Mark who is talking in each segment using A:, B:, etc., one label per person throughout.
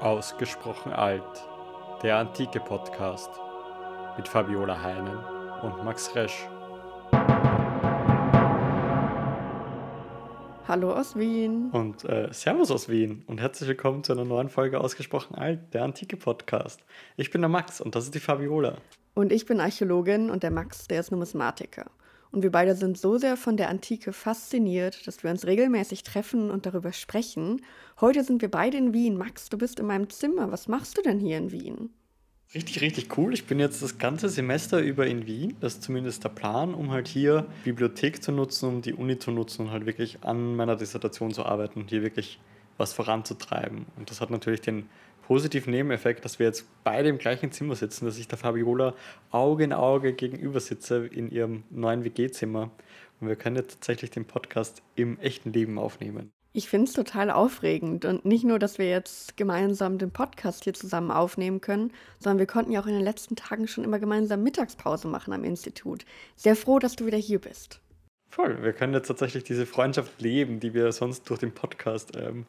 A: Ausgesprochen alt, der antike Podcast mit Fabiola Heinen und Max Resch.
B: Hallo aus Wien.
A: Und äh, Servus aus Wien und herzlich willkommen zu einer neuen Folge Ausgesprochen alt, der antike Podcast. Ich bin der Max und das ist die Fabiola.
B: Und ich bin Archäologin und der Max, der ist Numismatiker. Und wir beide sind so sehr von der Antike fasziniert, dass wir uns regelmäßig treffen und darüber sprechen. Heute sind wir beide in Wien. Max, du bist in meinem Zimmer. Was machst du denn hier in Wien?
A: Richtig, richtig cool. Ich bin jetzt das ganze Semester über in Wien. Das ist zumindest der Plan, um halt hier Bibliothek zu nutzen, um die Uni zu nutzen und halt wirklich an meiner Dissertation zu arbeiten und hier wirklich was voranzutreiben. Und das hat natürlich den positiven Nebeneffekt, dass wir jetzt beide im gleichen Zimmer sitzen, dass ich der Fabiola Auge in Auge gegenüber sitze in ihrem neuen WG-Zimmer. Und wir können jetzt tatsächlich den Podcast im echten Leben aufnehmen.
B: Ich finde es total aufregend. Und nicht nur, dass wir jetzt gemeinsam den Podcast hier zusammen aufnehmen können, sondern wir konnten ja auch in den letzten Tagen schon immer gemeinsam Mittagspause machen am Institut. Sehr froh, dass du wieder hier bist.
A: Voll, wir können jetzt tatsächlich diese Freundschaft leben, die wir sonst durch den Podcast ähm,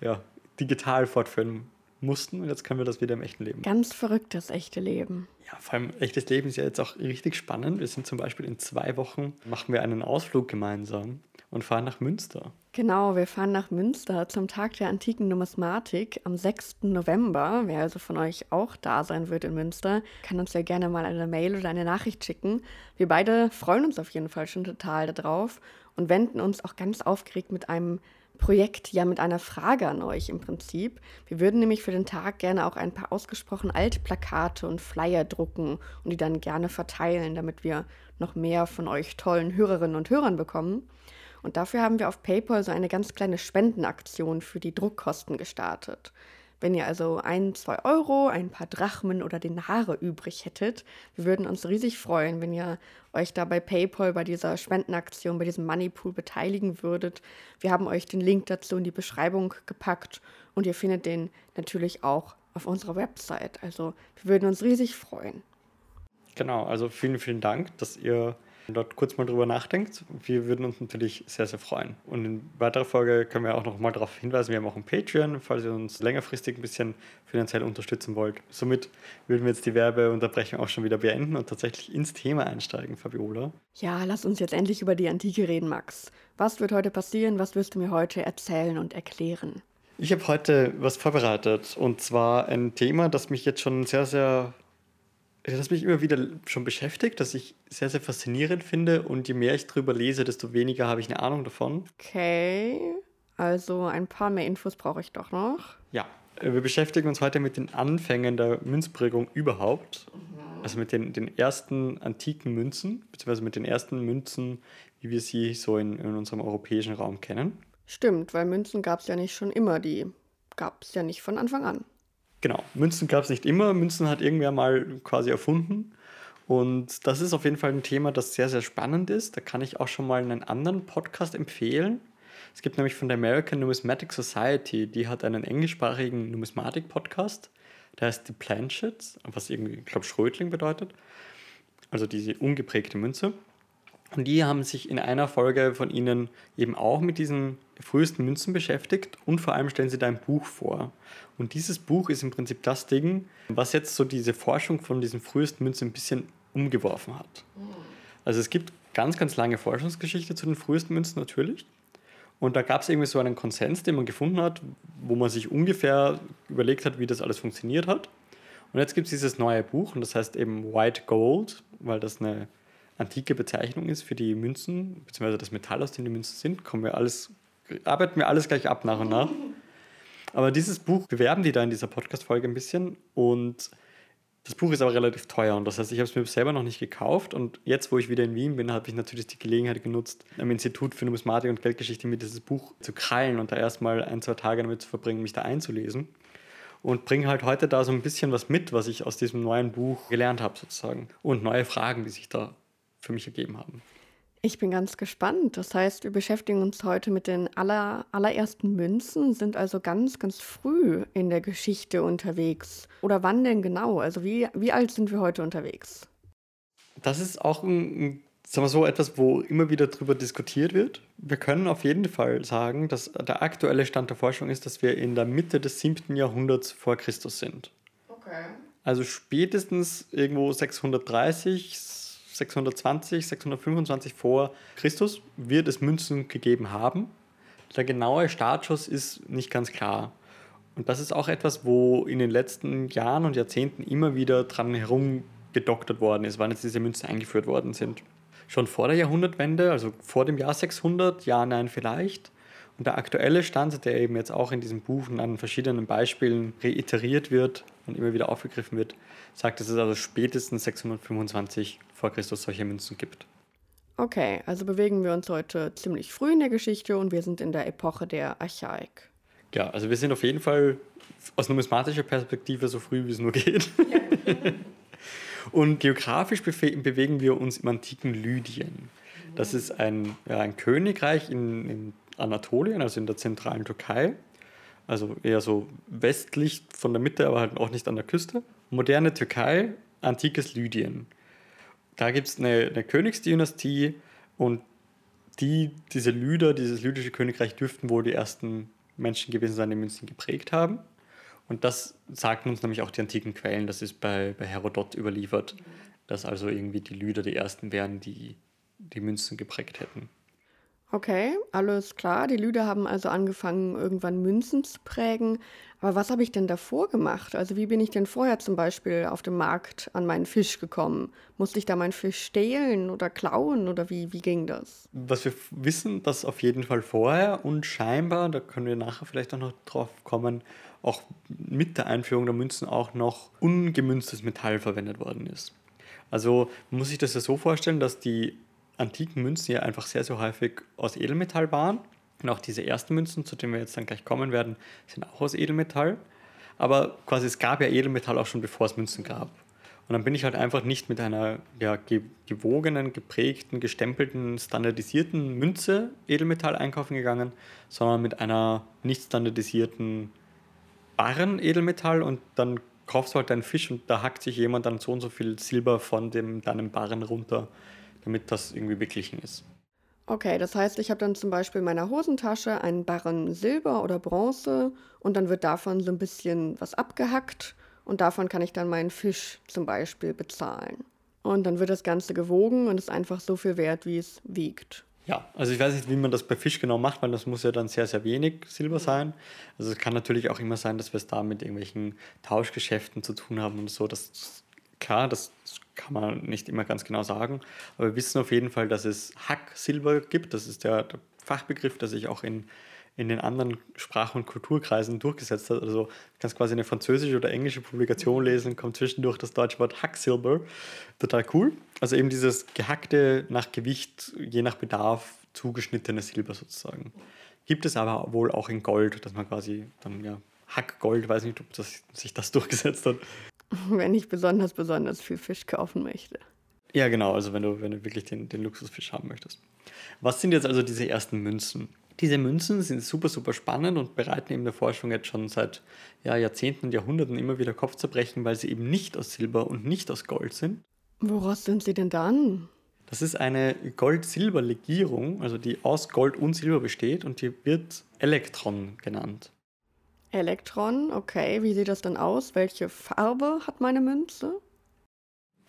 A: ja, digital fortführen mussten und jetzt können wir das wieder im echten Leben.
B: Ganz verrückt, das echte Leben.
A: Ja, vor allem echtes Leben ist ja jetzt auch richtig spannend. Wir sind zum Beispiel in zwei Wochen, machen wir einen Ausflug gemeinsam und fahren nach Münster.
B: Genau, wir fahren nach Münster zum Tag der antiken Numismatik am 6. November. Wer also von euch auch da sein wird in Münster, kann uns ja gerne mal eine Mail oder eine Nachricht schicken. Wir beide freuen uns auf jeden Fall schon total darauf und wenden uns auch ganz aufgeregt mit einem Projekt ja mit einer Frage an euch im Prinzip. Wir würden nämlich für den Tag gerne auch ein paar ausgesprochen Altplakate und Flyer drucken und die dann gerne verteilen, damit wir noch mehr von euch tollen Hörerinnen und Hörern bekommen. Und dafür haben wir auf PayPal so eine ganz kleine Spendenaktion für die Druckkosten gestartet. Wenn ihr also ein, zwei Euro, ein paar Drachmen oder Denare übrig hättet, wir würden uns riesig freuen, wenn ihr euch da bei PayPal bei dieser Spendenaktion, bei diesem Moneypool beteiligen würdet. Wir haben euch den Link dazu in die Beschreibung gepackt und ihr findet den natürlich auch auf unserer Website. Also wir würden uns riesig freuen.
A: Genau, also vielen, vielen Dank, dass ihr dort kurz mal drüber nachdenkt. Wir würden uns natürlich sehr, sehr freuen. Und in weiterer Folge können wir auch noch mal darauf hinweisen, wir haben auch ein Patreon, falls ihr uns längerfristig ein bisschen finanziell unterstützen wollt. Somit würden wir jetzt die Werbeunterbrechung auch schon wieder beenden und tatsächlich ins Thema einsteigen, Fabiola.
B: Ja, lass uns jetzt endlich über die Antike reden, Max. Was wird heute passieren? Was wirst du mir heute erzählen und erklären?
A: Ich habe heute was vorbereitet und zwar ein Thema, das mich jetzt schon sehr, sehr das mich immer wieder schon beschäftigt, das ich sehr, sehr faszinierend finde. Und je mehr ich drüber lese, desto weniger habe ich eine Ahnung davon.
B: Okay, also ein paar mehr Infos brauche ich doch noch.
A: Ja, wir beschäftigen uns heute mit den Anfängen der Münzprägung überhaupt. Also mit den, den ersten antiken Münzen, beziehungsweise mit den ersten Münzen, wie wir sie so in, in unserem europäischen Raum kennen.
B: Stimmt, weil Münzen gab es ja nicht schon immer, die gab es ja nicht von Anfang an.
A: Genau, Münzen gab es nicht immer. Münzen hat irgendwer mal quasi erfunden. Und das ist auf jeden Fall ein Thema, das sehr, sehr spannend ist. Da kann ich auch schon mal einen anderen Podcast empfehlen. Es gibt nämlich von der American Numismatic Society, die hat einen englischsprachigen Numismatik-Podcast. Der heißt The Planchets, was irgendwie, ich glaube, Schrötling bedeutet. Also diese ungeprägte Münze. Und die haben sich in einer Folge von ihnen eben auch mit diesen frühesten Münzen beschäftigt und vor allem stellen sie da ein Buch vor. Und dieses Buch ist im Prinzip das Ding, was jetzt so diese Forschung von diesen frühesten Münzen ein bisschen umgeworfen hat. Also es gibt ganz, ganz lange Forschungsgeschichte zu den frühesten Münzen natürlich. Und da gab es irgendwie so einen Konsens, den man gefunden hat, wo man sich ungefähr überlegt hat, wie das alles funktioniert hat. Und jetzt gibt es dieses neue Buch und das heißt eben White Gold, weil das eine antike Bezeichnung ist für die Münzen, beziehungsweise das Metall, aus dem die Münzen sind, kommen wir alles, arbeiten wir alles gleich ab nach und nach. Aber dieses Buch bewerben die da in dieser Podcast-Folge ein bisschen und das Buch ist aber relativ teuer und das heißt, ich habe es mir selber noch nicht gekauft und jetzt, wo ich wieder in Wien bin, habe ich natürlich die Gelegenheit genutzt, am Institut für Numismatik und Geldgeschichte mir dieses Buch zu krallen und da erstmal ein, zwei Tage damit zu verbringen, mich da einzulesen. Und bringe halt heute da so ein bisschen was mit, was ich aus diesem neuen Buch gelernt habe, sozusagen. Und neue Fragen, die sich da für mich ergeben haben.
B: Ich bin ganz gespannt. Das heißt, wir beschäftigen uns heute mit den aller, allerersten Münzen, sind also ganz, ganz früh in der Geschichte unterwegs. Oder wann denn genau? Also wie, wie alt sind wir heute unterwegs?
A: Das ist auch ein, sagen wir so, etwas, wo immer wieder darüber diskutiert wird. Wir können auf jeden Fall sagen, dass der aktuelle Stand der Forschung ist, dass wir in der Mitte des 7. Jahrhunderts vor Christus sind.
B: Okay.
A: Also spätestens irgendwo 630, 620, 625 vor Christus wird es Münzen gegeben haben. Der genaue Startschuss ist nicht ganz klar. Und das ist auch etwas, wo in den letzten Jahren und Jahrzehnten immer wieder dran herumgedoktert worden ist, wann jetzt diese Münzen eingeführt worden sind. Schon vor der Jahrhundertwende, also vor dem Jahr 600, ja, nein, vielleicht. Und der aktuelle Stand, der eben jetzt auch in diesem Buch und an verschiedenen Beispielen reiteriert wird und immer wieder aufgegriffen wird, sagt, dass es also spätestens 625 vor Christus solche Münzen gibt.
B: Okay, also bewegen wir uns heute ziemlich früh in der Geschichte und wir sind in der Epoche der Archaik.
A: Ja, also wir sind auf jeden Fall aus numismatischer Perspektive so früh, wie es nur geht. und geografisch bewegen wir uns im antiken Lydien. Das ist ein, ja, ein Königreich in, in Anatolien, also in der zentralen Türkei. Also eher so westlich von der Mitte, aber halt auch nicht an der Küste. Moderne Türkei, antikes Lydien. Da gibt es eine, eine Königsdynastie und die, diese Lyder, dieses lydische Königreich, dürften wohl die ersten Menschen gewesen sein, die Münzen geprägt haben. Und das sagten uns nämlich auch die antiken Quellen, das ist bei, bei Herodot überliefert, dass also irgendwie die Lyder die ersten wären, die die Münzen geprägt hätten.
B: Okay, alles klar. Die Lüder haben also angefangen, irgendwann Münzen zu prägen. Aber was habe ich denn davor gemacht? Also wie bin ich denn vorher zum Beispiel auf dem Markt an meinen Fisch gekommen? Musste ich da meinen Fisch stehlen oder klauen oder wie, wie ging das?
A: Was wir wissen, dass auf jeden Fall vorher und scheinbar, da können wir nachher vielleicht auch noch drauf kommen, auch mit der Einführung der Münzen auch noch ungemünztes Metall verwendet worden ist. Also muss ich das ja so vorstellen, dass die antiken Münzen ja einfach sehr, sehr häufig aus Edelmetall waren. Und auch diese ersten Münzen, zu denen wir jetzt dann gleich kommen werden, sind auch aus Edelmetall. Aber quasi es gab ja Edelmetall auch schon bevor es Münzen gab. Und dann bin ich halt einfach nicht mit einer ja, gewogenen, geprägten, gestempelten, standardisierten Münze Edelmetall einkaufen gegangen, sondern mit einer nicht standardisierten Barren Edelmetall und dann kaufst du halt deinen Fisch und da hackt sich jemand dann so und so viel Silber von dem, deinem Barren runter damit das irgendwie beglichen ist.
B: Okay, das heißt, ich habe dann zum Beispiel in meiner Hosentasche einen Barren Silber oder Bronze und dann wird davon so ein bisschen was abgehackt und davon kann ich dann meinen Fisch zum Beispiel bezahlen. Und dann wird das Ganze gewogen und ist einfach so viel wert, wie es wiegt.
A: Ja, also ich weiß nicht, wie man das bei Fisch genau macht, weil das muss ja dann sehr, sehr wenig Silber sein. Also es kann natürlich auch immer sein, dass wir es da mit irgendwelchen Tauschgeschäften zu tun haben und so. Das klar, das kann man nicht immer ganz genau sagen, aber wir wissen auf jeden Fall, dass es Hacksilber gibt. Das ist der, der Fachbegriff, der sich auch in, in den anderen Sprach- und Kulturkreisen durchgesetzt hat. Also du kannst quasi eine französische oder englische Publikation lesen, kommt zwischendurch das deutsche Wort Hacksilber. Total cool. Also eben dieses gehackte, nach Gewicht, je nach Bedarf zugeschnittene Silber sozusagen. Gibt es aber wohl auch in Gold, dass man quasi dann ja Hackgold, weiß nicht, ob das, sich das durchgesetzt hat.
B: wenn ich besonders, besonders viel Fisch kaufen möchte.
A: Ja, genau, also wenn du, wenn du wirklich den, den Luxusfisch haben möchtest. Was sind jetzt also diese ersten Münzen? Diese Münzen sind super, super spannend und bereiten eben der Forschung jetzt schon seit ja, Jahrzehnten und Jahrhunderten immer wieder Kopfzerbrechen, weil sie eben nicht aus Silber und nicht aus Gold sind.
B: Woraus sind sie denn dann?
A: Das ist eine Gold-Silber-Legierung, also die aus Gold und Silber besteht und die wird Elektron genannt.
B: Elektron, okay. Wie sieht das dann aus? Welche Farbe hat meine Münze?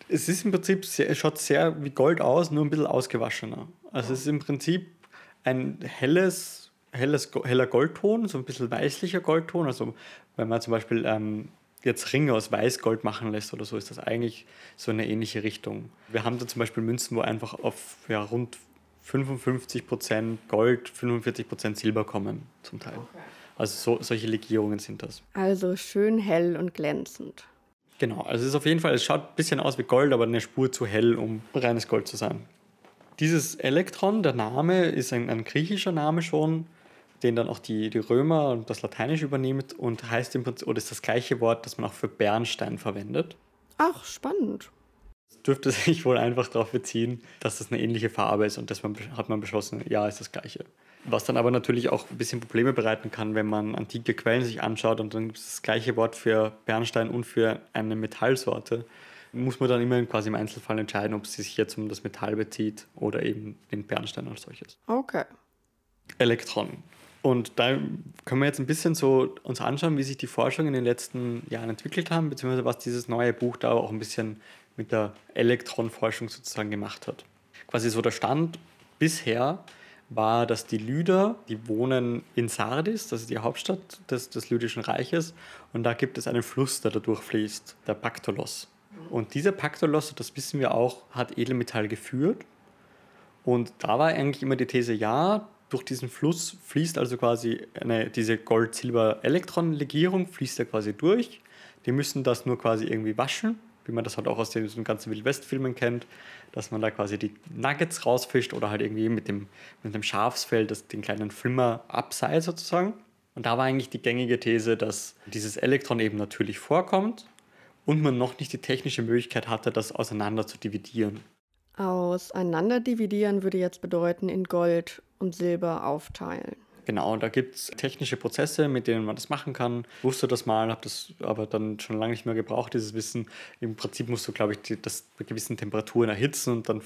A: Es ist im Prinzip, sehr, schaut sehr wie Gold aus, nur ein bisschen ausgewaschener. Also es ist im Prinzip ein helles, helles, heller Goldton, so ein bisschen weißlicher Goldton. Also wenn man zum Beispiel ähm, jetzt Ringe aus Weißgold machen lässt oder so, ist das eigentlich so eine ähnliche Richtung. Wir haben da zum Beispiel Münzen, wo einfach auf ja, rund 55% Gold, 45% Silber kommen zum Teil. Okay. Also so, solche Legierungen sind das.
B: Also schön hell und glänzend.
A: Genau, also es ist auf jeden Fall, es schaut ein bisschen aus wie Gold, aber eine Spur zu hell, um reines Gold zu sein. Dieses Elektron, der Name ist ein, ein griechischer Name schon, den dann auch die, die Römer und das Lateinische übernimmt und heißt im Prinzip, oder ist das gleiche Wort, das man auch für Bernstein verwendet.
B: Ach, spannend.
A: Es dürfte sich wohl einfach darauf beziehen, dass das eine ähnliche Farbe ist und deshalb hat man beschlossen, ja, ist das gleiche. Was dann aber natürlich auch ein bisschen Probleme bereiten kann, wenn man antike Quellen sich anschaut und dann das gleiche Wort für Bernstein und für eine Metallsorte. muss man dann immer quasi im Einzelfall entscheiden, ob es sich jetzt um das Metall bezieht oder eben den Bernstein als solches.
B: Okay.
A: Elektronen. Und da können wir jetzt ein bisschen so uns anschauen, wie sich die Forschung in den letzten Jahren entwickelt haben, beziehungsweise was dieses neue Buch da auch ein bisschen mit der Elektronenforschung sozusagen gemacht hat. Quasi so der Stand bisher war, dass die Lyder, die wohnen in Sardis, das ist die Hauptstadt des, des Lydischen Reiches, und da gibt es einen Fluss, der da durchfließt, der Paktolos. Und dieser Paktolos, das wissen wir auch, hat Edelmetall geführt. Und da war eigentlich immer die These, ja, durch diesen Fluss fließt also quasi eine, diese Gold-Silber-Elektron-Legierung, fließt ja quasi durch. Die müssen das nur quasi irgendwie waschen, wie man das halt auch aus den, ganzen Wildwest-Filmen kennt, dass man da quasi die Nuggets rausfischt oder halt irgendwie mit dem, mit dem Schafsfell das, den kleinen Flimmer abseilt sozusagen. Und da war eigentlich die gängige These, dass dieses Elektron eben natürlich vorkommt und man noch nicht die technische Möglichkeit hatte, das auseinander zu dividieren.
B: Auseinander dividieren würde jetzt bedeuten, in Gold und Silber aufteilen.
A: Genau, da gibt es technische Prozesse, mit denen man das machen kann. Ich wusste das mal, habe das aber dann schon lange nicht mehr gebraucht, dieses Wissen. Im Prinzip musst du, glaube ich, die, das bei gewissen Temperaturen erhitzen und dann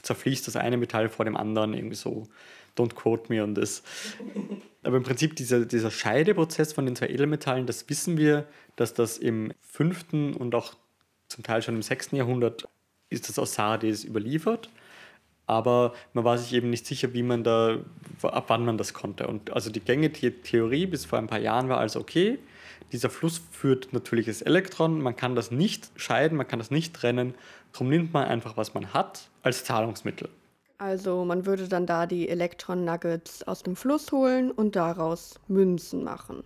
A: zerfließt das eine Metall vor dem anderen irgendwie so. Don't quote me on this. Aber im Prinzip dieser, dieser Scheideprozess von den zwei Edelmetallen, das wissen wir, dass das im 5. und auch zum Teil schon im 6. Jahrhundert ist das aus Sardis überliefert aber man war sich eben nicht sicher, wie man da, ab wann man das konnte. Und also die gängige Theorie bis vor ein paar Jahren war also okay, dieser Fluss führt natürliches Elektron, man kann das nicht scheiden, man kann das nicht trennen, darum nimmt man einfach, was man hat, als Zahlungsmittel.
B: Also man würde dann da die Elektron-Nuggets aus dem Fluss holen und daraus Münzen machen.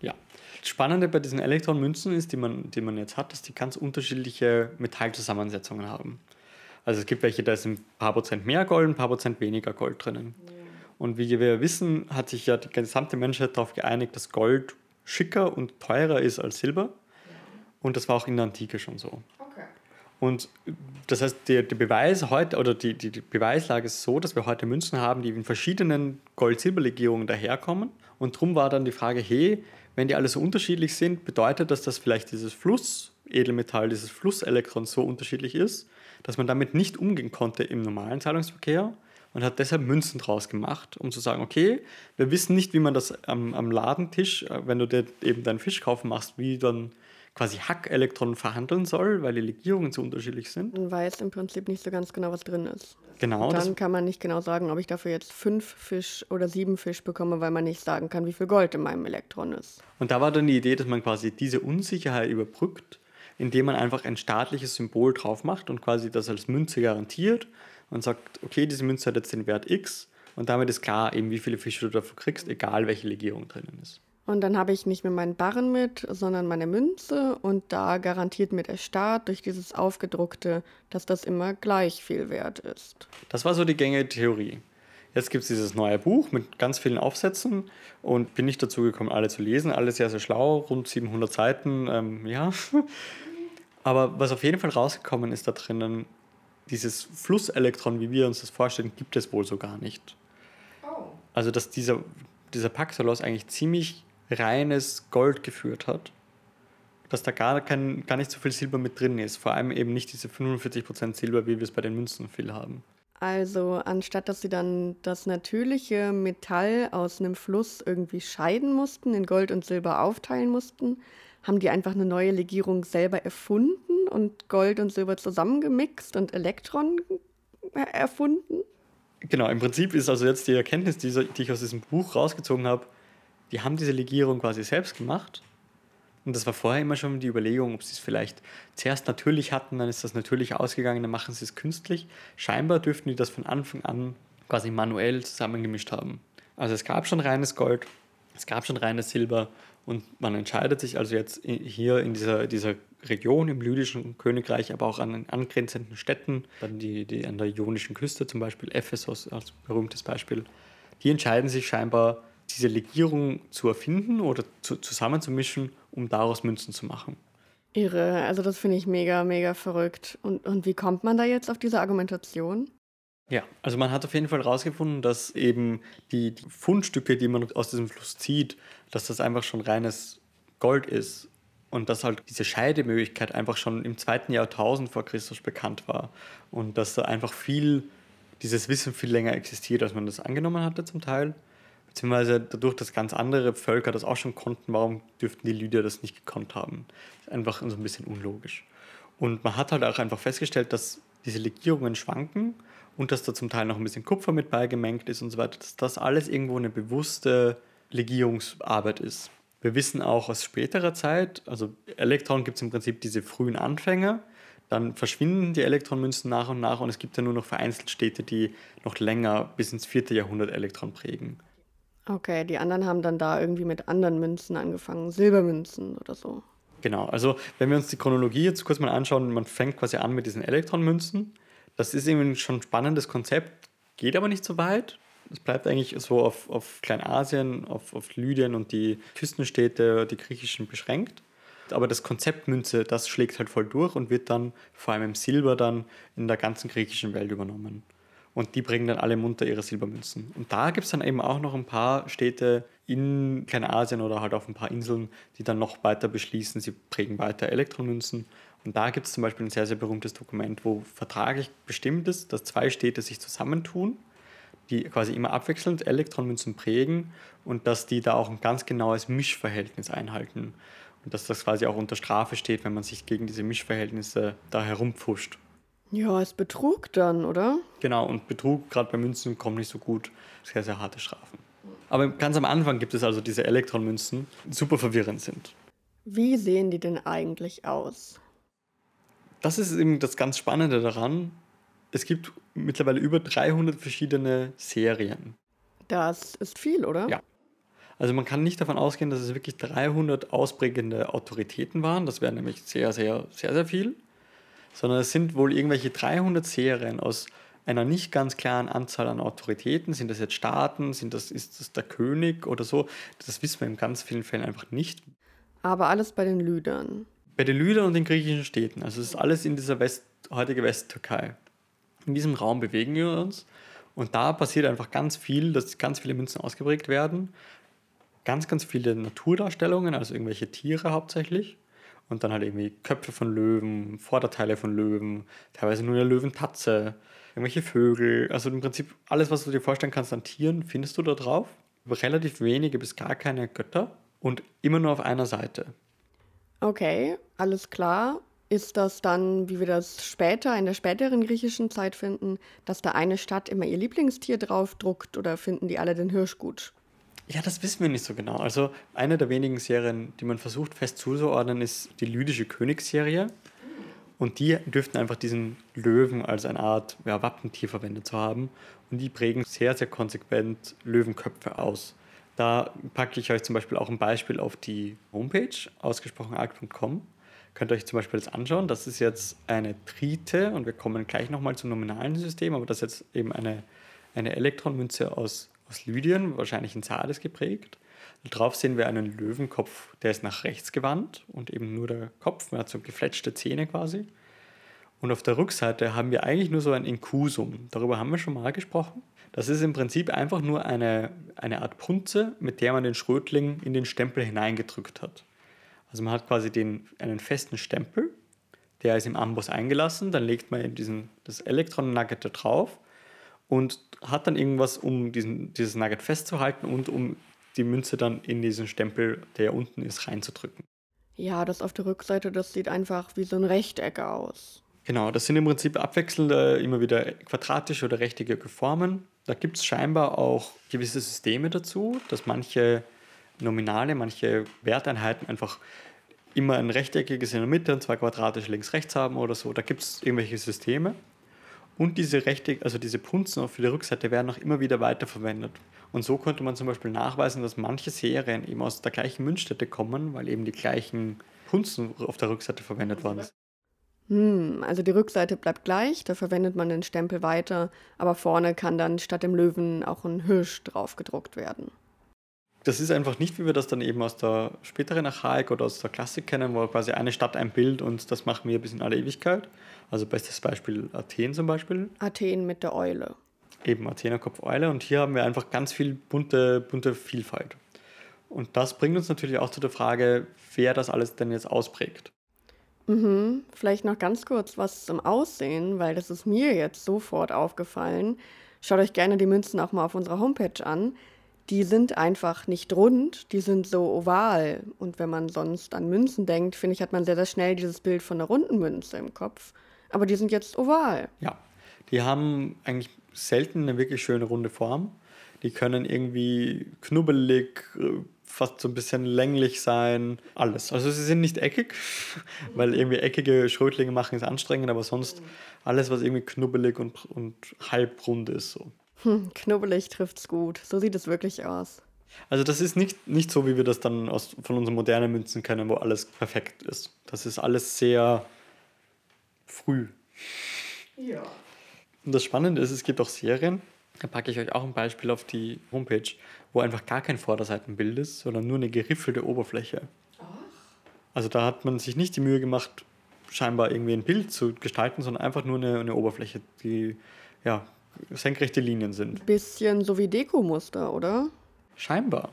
A: Ja. Das Spannende bei diesen Elektronmünzen ist, die man, die man jetzt hat, dass die ganz unterschiedliche Metallzusammensetzungen haben. Also es gibt welche, da ist ein paar Prozent mehr Gold, ein paar Prozent weniger Gold drinnen. Und wie wir wissen, hat sich ja die gesamte Menschheit darauf geeinigt, dass Gold schicker und teurer ist als Silber. Und das war auch in der Antike schon so. Okay. Und das heißt, der, der Beweis heute oder die, die, die, Beweislage ist so, dass wir heute Münzen haben, die in verschiedenen Gold-Silber-Legierungen daherkommen. Und darum war dann die Frage, hey, wenn die alle so unterschiedlich sind, bedeutet das, dass vielleicht dieses Fluss-Edelmetall, dieses Flusselektron so unterschiedlich ist, dass man damit nicht umgehen konnte im normalen Zahlungsverkehr und hat deshalb Münzen draus gemacht, um zu sagen, okay, wir wissen nicht, wie man das am, am Ladentisch, äh, wenn du dir eben deinen Fisch kaufen machst, wie dann quasi Hackelektronen verhandeln soll, weil die Legierungen so unterschiedlich sind.
B: Man weiß im Prinzip nicht so ganz genau, was drin ist.
A: Genau.
B: Und dann kann man nicht genau sagen, ob ich dafür jetzt fünf Fisch oder sieben Fisch bekomme, weil man nicht sagen kann, wie viel Gold in meinem Elektron ist.
A: Und da war dann die Idee, dass man quasi diese Unsicherheit überbrückt indem man einfach ein staatliches Symbol drauf macht und quasi das als Münze garantiert und sagt, okay, diese Münze hat jetzt den Wert X und damit ist klar, eben wie viele Fische du dafür kriegst, egal welche Legierung drinnen ist.
B: Und dann habe ich nicht mehr meinen Barren mit, sondern meine Münze und da garantiert mir der Staat durch dieses Aufgedruckte, dass das immer gleich viel wert ist.
A: Das war so die gängige Theorie. Jetzt gibt es dieses neue Buch mit ganz vielen Aufsätzen und bin nicht dazu gekommen, alle zu lesen. Alle sehr, sehr schlau, rund 700 Seiten. Ähm, ja, Aber was auf jeden Fall rausgekommen ist da drinnen, dieses Flusselektron, wie wir uns das vorstellen, gibt es wohl so gar nicht. Oh. Also, dass dieser, dieser Paxalos eigentlich ziemlich reines Gold geführt hat. Dass da gar, kein, gar nicht so viel Silber mit drin ist. Vor allem eben nicht diese 45% Silber, wie wir es bei den Münzen viel haben.
B: Also anstatt dass sie dann das natürliche Metall aus einem Fluss irgendwie scheiden mussten, in Gold und Silber aufteilen mussten, haben die einfach eine neue Legierung selber erfunden und Gold und Silber zusammengemixt und Elektron erfunden?
A: Genau, im Prinzip ist also jetzt die Erkenntnis, die, ich aus diesem Buch rausgezogen habe, die haben diese Legierung quasi selbst gemacht. Und das war vorher immer schon die Überlegung, ob sie es vielleicht zuerst natürlich hatten, dann ist das natürlich ausgegangen, dann machen sie es künstlich. Scheinbar dürften die das von Anfang an quasi manuell zusammengemischt haben. Also es gab schon reines Gold, es gab schon reines Silber und man entscheidet sich also jetzt hier in dieser, dieser Region im Lydischen Königreich, aber auch an den angrenzenden Städten, dann die, die an der Ionischen Küste zum Beispiel, Ephesus als berühmtes Beispiel, die entscheiden sich scheinbar, diese Legierung zu erfinden oder zu, zusammenzumischen, um daraus Münzen zu machen.
B: Irre, also das finde ich mega, mega verrückt. Und, und wie kommt man da jetzt auf diese Argumentation?
A: Ja, also man hat auf jeden Fall herausgefunden, dass eben die, die, Fundstücke, die man aus diesem Fluss zieht, dass das einfach schon reines Gold ist. und dass halt diese Scheidemöglichkeit einfach schon im zweiten Jahrtausend vor Christus bekannt war und dass da einfach viel, dieses Wissen viel länger existiert, als man das angenommen hatte zum Teil. Beziehungsweise dadurch, dass ganz andere Völker das auch schon konnten, warum dürften die Lydier das nicht gekonnt haben? Das ist einfach so ein bisschen unlogisch. Und man hat halt auch einfach festgestellt, dass diese Legierungen schwanken und dass da zum Teil noch ein bisschen Kupfer mit beigemengt ist und so weiter, dass das alles irgendwo eine bewusste Legierungsarbeit ist. Wir wissen auch aus späterer Zeit, also Elektron gibt es im Prinzip diese frühen Anfänge, dann verschwinden die Elektronmünzen nach und nach und es gibt ja nur noch vereinzelt Städte, die noch länger bis ins vierte Jahrhundert Elektron prägen.
B: Okay, die anderen haben dann da irgendwie mit anderen Münzen angefangen, Silbermünzen oder so.
A: Genau, also wenn wir uns die Chronologie jetzt kurz mal anschauen, man fängt quasi an mit diesen Elektronmünzen. Das ist irgendwie schon ein spannendes Konzept, geht aber nicht so weit. Es bleibt eigentlich so auf, auf Kleinasien, auf, auf Lydien und die Küstenstädte, die griechischen, beschränkt. Aber das Konzept Münze, das schlägt halt voll durch und wird dann vor allem im Silber dann in der ganzen griechischen Welt übernommen. Und die bringen dann alle munter ihre Silbermünzen. Und da gibt es dann eben auch noch ein paar Städte in Kleinasien oder halt auf ein paar Inseln, die dann noch weiter beschließen, sie prägen weiter Elektronmünzen. Und da gibt es zum Beispiel ein sehr, sehr berühmtes Dokument, wo vertraglich bestimmt ist, dass zwei Städte sich zusammentun, die quasi immer abwechselnd Elektronmünzen prägen und dass die da auch ein ganz genaues Mischverhältnis einhalten. Und dass das quasi auch unter Strafe steht, wenn man sich gegen diese Mischverhältnisse da herumpfuscht.
B: Ja, ist Betrug dann, oder?
A: Genau, und Betrug, gerade bei Münzen, kommt nicht so gut. Sehr, sehr harte Strafen. Aber ganz am Anfang gibt es also diese Elektronmünzen, die super verwirrend sind.
B: Wie sehen die denn eigentlich aus?
A: Das ist eben das ganz Spannende daran. Es gibt mittlerweile über 300 verschiedene Serien.
B: Das ist viel, oder?
A: Ja. Also man kann nicht davon ausgehen, dass es wirklich 300 ausprägende Autoritäten waren. Das wäre nämlich sehr, sehr, sehr, sehr viel sondern es sind wohl irgendwelche 300 Serien aus einer nicht ganz klaren Anzahl an Autoritäten. Sind das jetzt Staaten? Sind das, ist das der König oder so? Das wissen wir in ganz vielen Fällen einfach nicht.
B: Aber alles bei den Lüdern.
A: Bei den Lüdern und den griechischen Städten. Also es ist alles in dieser West, heutige Westtürkei. In diesem Raum bewegen wir uns. Und da passiert einfach ganz viel, dass ganz viele Münzen ausgeprägt werden. Ganz, ganz viele Naturdarstellungen, also irgendwelche Tiere hauptsächlich und dann halt irgendwie Köpfe von Löwen, Vorderteile von Löwen, teilweise nur eine Löwentatze, irgendwelche Vögel. Also im Prinzip alles, was du dir vorstellen kannst an Tieren, findest du da drauf. Relativ wenige bis gar keine Götter und immer nur auf einer Seite.
B: Okay, alles klar. Ist das dann, wie wir das später in der späteren griechischen Zeit finden, dass da eine Stadt immer ihr Lieblingstier draufdruckt oder finden die alle den Hirsch gut?
A: Ja, das wissen wir nicht so genau. Also eine der wenigen Serien, die man versucht fest zuzuordnen, ist die lydische Königsserie. Und die dürften einfach diesen Löwen als eine Art ja, Wappentier verwendet zu haben. Und die prägen sehr, sehr konsequent Löwenköpfe aus. Da packe ich euch zum Beispiel auch ein Beispiel auf die Homepage, ausgesprochenarg.com. Könnt ihr euch zum Beispiel das anschauen. Das ist jetzt eine Trite und wir kommen gleich nochmal zum nominalen System, aber das ist jetzt eben eine, eine Elektronmünze aus aus Lydien, wahrscheinlich in Sardes geprägt. Drauf sehen wir einen Löwenkopf, der ist nach rechts gewandt und eben nur der Kopf, man hat so gefletschte Zähne quasi. Und auf der Rückseite haben wir eigentlich nur so ein Inkusum. Darüber haben wir schon mal gesprochen. Das ist im Prinzip einfach nur eine, eine Art Punze, mit der man den Schrötling in den Stempel hineingedrückt hat. Also man hat quasi den, einen festen Stempel, der ist im Amboss eingelassen, dann legt man diesen, das Elektron-Nugget da drauf und hat dann irgendwas, um diesen, dieses Nugget festzuhalten und um die Münze dann in diesen Stempel, der ja unten ist, reinzudrücken.
B: Ja, das auf der Rückseite, das sieht einfach wie so ein Rechteck aus.
A: Genau, das sind im Prinzip abwechselnde, immer wieder quadratische oder rechteckige Formen. Da gibt es scheinbar auch gewisse Systeme dazu, dass manche Nominale, manche Werteinheiten einfach immer ein rechteckiges in der Mitte und zwei quadratische links rechts haben oder so. Da gibt es irgendwelche Systeme. Und diese Rechte, also diese Punzen auf der Rückseite werden auch immer wieder weiterverwendet. Und so konnte man zum Beispiel nachweisen, dass manche Serien eben aus der gleichen Münzstätte kommen, weil eben die gleichen Punzen auf der Rückseite verwendet worden sind.
B: Hm, also die Rückseite bleibt gleich, da verwendet man den Stempel weiter, aber vorne kann dann statt dem Löwen auch ein Hirsch drauf gedruckt werden
A: das ist einfach nicht, wie wir das dann eben aus der späteren Archaik oder aus der Klassik kennen, wo quasi eine Stadt ein Bild und das machen wir bis in alle Ewigkeit. Also bestes Beispiel Athen zum Beispiel.
B: Athen mit der Eule.
A: Eben Athener Kopf Eule und hier haben wir einfach ganz viel bunte, bunte Vielfalt. Und das bringt uns natürlich auch zu der Frage, wer das alles denn jetzt ausprägt.
B: Mhm. Vielleicht noch ganz kurz was zum Aussehen, weil das ist mir jetzt sofort aufgefallen. Schaut euch gerne die Münzen auch mal auf unserer Homepage an. Die sind einfach nicht rund, die sind so oval. Und wenn man sonst an Münzen denkt, finde ich, hat man sehr, sehr schnell dieses Bild von einer runden Münze im Kopf. Aber die sind jetzt oval.
A: Ja, die haben eigentlich selten eine wirklich schöne runde Form. Die können irgendwie knubbelig, äh, fast so ein bisschen länglich sein. Alles. Also sie sind nicht eckig, weil irgendwie eckige Schrötlinge machen es anstrengend, aber sonst alles, was irgendwie knubbelig und, und halbrund ist. So.
B: Hm, knubbelig trifft's gut. So sieht es wirklich aus.
A: Also das ist nicht, nicht so, wie wir das dann aus, von unseren modernen Münzen kennen, wo alles perfekt ist. Das ist alles sehr früh.
B: Ja.
A: Und das Spannende ist, es gibt auch Serien, da packe ich euch auch ein Beispiel auf die Homepage, wo einfach gar kein Vorderseitenbild ist, sondern nur eine geriffelte Oberfläche. Also da hat man sich nicht die Mühe gemacht, scheinbar irgendwie ein Bild zu gestalten, sondern einfach nur eine, eine Oberfläche, die ja senkrechte Linien sind.
B: Bisschen so wie Dekomuster, oder?
A: Scheinbar.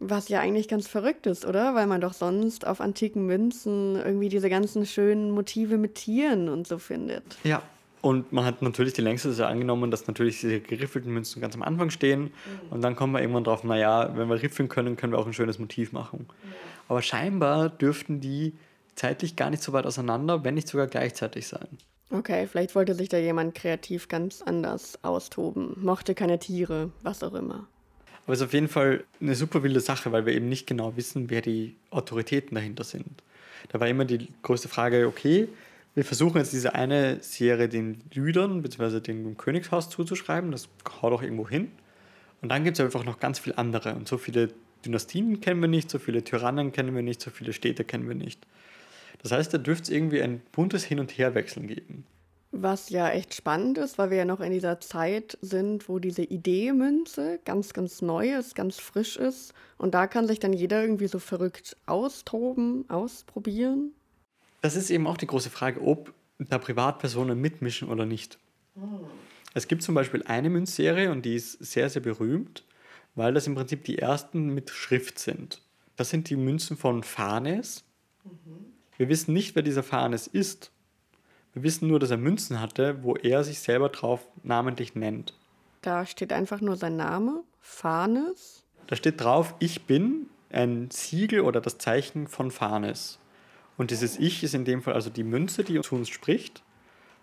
B: Was ja eigentlich ganz verrückt ist, oder? Weil man doch sonst auf antiken Münzen irgendwie diese ganzen schönen Motive mit Tieren und so findet.
A: Ja, und man hat natürlich die längste Zeit angenommen, dass natürlich diese geriffelten Münzen ganz am Anfang stehen. Mhm. Und dann kommen wir irgendwann drauf, naja, wenn wir riffeln können, können wir auch ein schönes Motiv machen. Aber scheinbar dürften die zeitlich gar nicht so weit auseinander, wenn nicht sogar gleichzeitig sein.
B: Okay, vielleicht wollte sich da jemand kreativ ganz anders austoben, mochte keine Tiere, was auch immer.
A: Aber es ist auf jeden Fall eine super wilde Sache, weil wir eben nicht genau wissen, wer die Autoritäten dahinter sind. Da war immer die größte Frage, okay, wir versuchen jetzt diese eine Serie den Lüdern bzw. dem Königshaus zuzuschreiben, das haut auch irgendwo hin. Und dann gibt es einfach noch ganz viele andere. Und so viele Dynastien kennen wir nicht, so viele Tyrannen kennen wir nicht, so viele Städte kennen wir nicht. Das heißt, da dürfte es irgendwie ein buntes Hin- und Herwechseln geben.
B: Was ja echt spannend ist, weil wir ja noch in dieser Zeit sind, wo diese Idee-Münze ganz, ganz neu ist, ganz frisch ist. Und da kann sich dann jeder irgendwie so verrückt austoben, ausprobieren.
A: Das ist eben auch die große Frage, ob da Privatpersonen mitmischen oder nicht. Es gibt zum Beispiel eine Münzserie und die ist sehr, sehr berühmt, weil das im Prinzip die ersten mit Schrift sind. Das sind die Münzen von Farnes. Mhm. Wir wissen nicht, wer dieser Farnes ist. Wir wissen nur, dass er Münzen hatte, wo er sich selber drauf namentlich nennt.
B: Da steht einfach nur sein Name, Farnes.
A: Da steht drauf, ich bin ein Siegel oder das Zeichen von Farnes. Und dieses Ich ist in dem Fall also die Münze, die zu uns spricht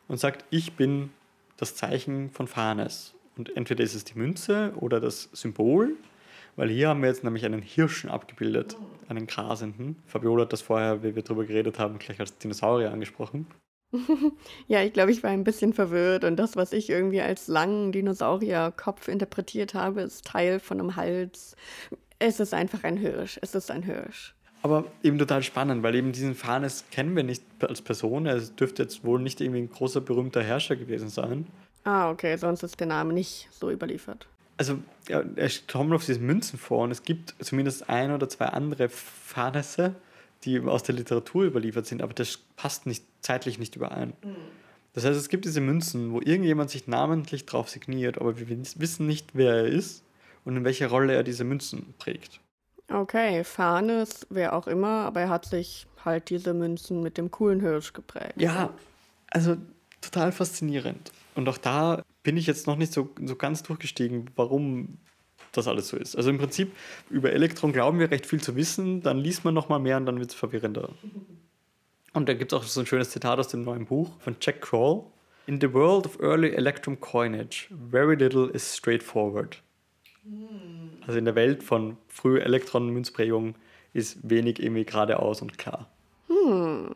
A: und sagt, ich bin das Zeichen von Farnes. Und entweder ist es die Münze oder das Symbol weil hier haben wir jetzt nämlich einen Hirschen abgebildet, einen grasenden. Fabiola hat das vorher, wie wir darüber geredet haben, gleich als Dinosaurier angesprochen.
B: ja, ich glaube, ich war ein bisschen verwirrt und das, was ich irgendwie als langen Dinosaurierkopf interpretiert habe, ist Teil von einem Hals. Es ist einfach ein Hirsch. Es ist ein Hirsch.
A: Aber eben total spannend, weil eben diesen Farnes kennen wir nicht als Person. Er dürfte jetzt wohl nicht irgendwie ein großer, berühmter Herrscher gewesen sein.
B: Ah, okay, sonst ist der Name nicht so überliefert
A: also ja, er kommt auf diese Münzen vor und es gibt zumindest ein oder zwei andere Farnisse, die aus der Literatur überliefert sind, aber das passt nicht, zeitlich nicht überein. Mhm. Das heißt, es gibt diese Münzen, wo irgendjemand sich namentlich drauf signiert, aber wir wissen nicht, wer er ist und in welcher Rolle er diese Münzen prägt.
B: Okay, Farnes, wer auch immer, aber er hat sich halt diese Münzen mit dem coolen Hirsch geprägt.
A: Ja, also total faszinierend. Und auch da bin ich jetzt noch nicht so, so ganz durchgestiegen, warum das alles so ist. Also im Prinzip über Elektron glauben wir recht viel zu wissen, dann liest man noch mal mehr und dann wird es verwirrender. Und da gibt es auch so ein schönes Zitat aus dem neuen Buch von Jack Kroll. In the world of early electrum coinage, very little is straightforward. Also in der Welt von früh Elektron-Münzprägung ist wenig irgendwie geradeaus und klar.
B: Hm.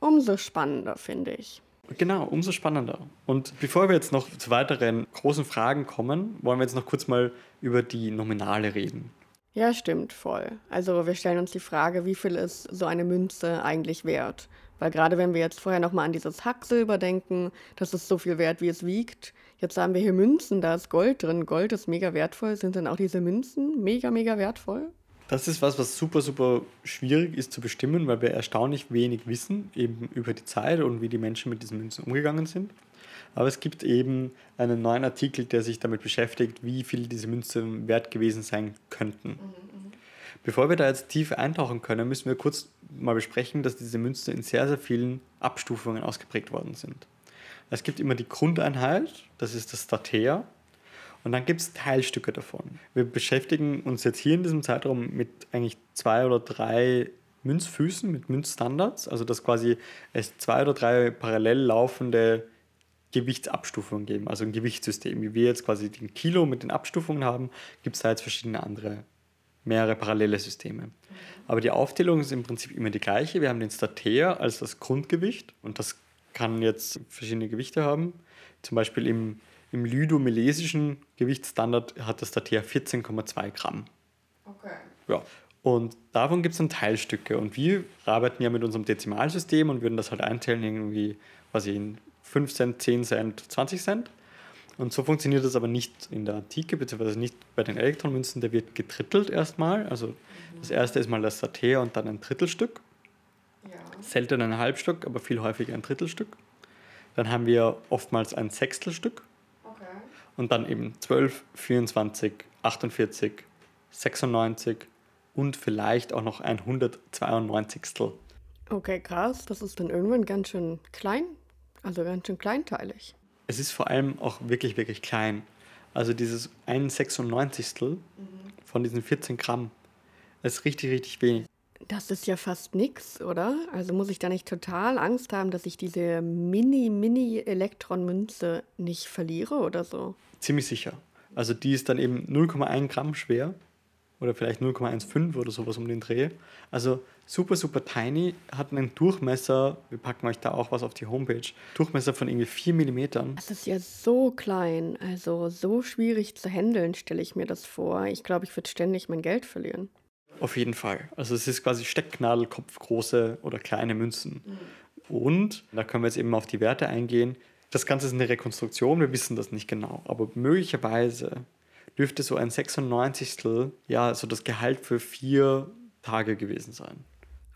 B: Umso spannender, finde ich.
A: Genau, umso spannender. Und bevor wir jetzt noch zu weiteren großen Fragen kommen, wollen wir jetzt noch kurz mal über die Nominale reden.
B: Ja, stimmt, voll. Also wir stellen uns die Frage, wie viel ist so eine Münze eigentlich wert? Weil gerade wenn wir jetzt vorher nochmal an dieses Hacksilber denken, das ist so viel wert, wie es wiegt. Jetzt haben wir hier Münzen, da ist Gold drin. Gold ist mega wertvoll. Sind dann auch diese Münzen mega, mega wertvoll?
A: Das ist was, was super, super schwierig ist zu bestimmen, weil wir erstaunlich wenig wissen, eben über die Zeit und wie die Menschen mit diesen Münzen umgegangen sind. Aber es gibt eben einen neuen Artikel, der sich damit beschäftigt, wie viel diese Münzen wert gewesen sein könnten. Bevor wir da jetzt tief eintauchen können, müssen wir kurz mal besprechen, dass diese Münzen in sehr, sehr vielen Abstufungen ausgeprägt worden sind. Es gibt immer die Grundeinheit, das ist das Statea, und dann gibt es Teilstücke davon. Wir beschäftigen uns jetzt hier in diesem Zeitraum mit eigentlich zwei oder drei Münzfüßen, mit Münzstandards, also dass quasi es zwei oder drei parallel laufende Gewichtsabstufungen geben, also ein Gewichtssystem. Wie wir jetzt quasi den Kilo mit den Abstufungen haben, gibt es da jetzt verschiedene andere, mehrere parallele Systeme. Aber die Aufteilung ist im Prinzip immer die gleiche. Wir haben den Statea als das Grundgewicht und das kann jetzt verschiedene Gewichte haben. Zum Beispiel im, im lydomilesischen Gewichtsstandard hat das Statea 14,2 Gramm. Okay. Ja. Und davon gibt es dann Teilstücke. Und wir arbeiten ja mit unserem Dezimalsystem und würden das halt einteilen irgendwie quasi in 5 Cent, 10 Cent, 20 Cent. Und so funktioniert das aber nicht in der Antike, beziehungsweise nicht bei den Elektronmünzen. Der wird getrittelt erstmal. Also das erste ist mal das Saté und dann ein Drittelstück. Ja. Selten ein Halbstück, aber viel häufiger ein Drittelstück. Dann haben wir oftmals ein Sechstelstück. Und dann eben 12, 24, 48, 96 und vielleicht auch noch ein 192.
B: Okay, krass. Das ist dann irgendwann ganz schön klein also ganz schön kleinteilig.
A: Es ist vor allem auch wirklich, wirklich klein. Also dieses 1 96. Mhm. von diesen 14 Gramm ist richtig, richtig wenig.
B: Das ist ja fast nichts, oder? Also muss ich da nicht total Angst haben, dass ich diese Mini-Mini-Elektronmünze nicht verliere oder so?
A: Ziemlich sicher. Also die ist dann eben 0,1 Gramm schwer oder vielleicht 0,15 oder sowas um den Dreh. Also super, super tiny, hat einen Durchmesser, wir packen euch da auch was auf die Homepage, Durchmesser von irgendwie 4 mm.
B: Das ist ja so klein, also so schwierig zu handeln, stelle ich mir das vor. Ich glaube, ich würde ständig mein Geld verlieren.
A: Auf jeden Fall. Also es ist quasi Stecknadelkopf große oder kleine Münzen. Mhm. Und, da können wir jetzt eben auf die Werte eingehen, das Ganze ist eine Rekonstruktion, wir wissen das nicht genau, aber möglicherweise dürfte so ein 96. ja, so das Gehalt für vier Tage gewesen sein.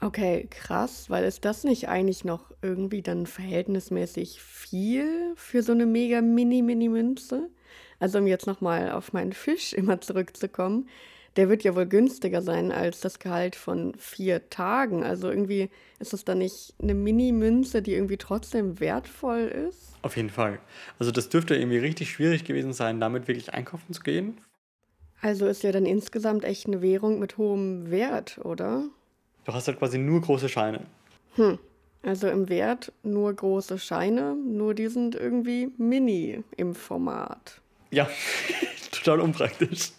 B: Okay, krass, weil ist das nicht eigentlich noch irgendwie dann verhältnismäßig viel für so eine mega Mini-Mini-Münze? Also um jetzt nochmal auf meinen Fisch immer zurückzukommen, der wird ja wohl günstiger sein als das Gehalt von vier Tagen. Also irgendwie ist das dann nicht eine Mini-Münze, die irgendwie trotzdem wertvoll ist?
A: Auf jeden Fall. Also das dürfte irgendwie richtig schwierig gewesen sein, damit wirklich einkaufen zu gehen.
B: Also ist ja dann insgesamt echt eine Währung mit hohem Wert, oder?
A: Du hast halt quasi nur große Scheine.
B: Hm. Also im Wert nur große Scheine, nur die sind irgendwie mini im Format.
A: Ja, total unpraktisch.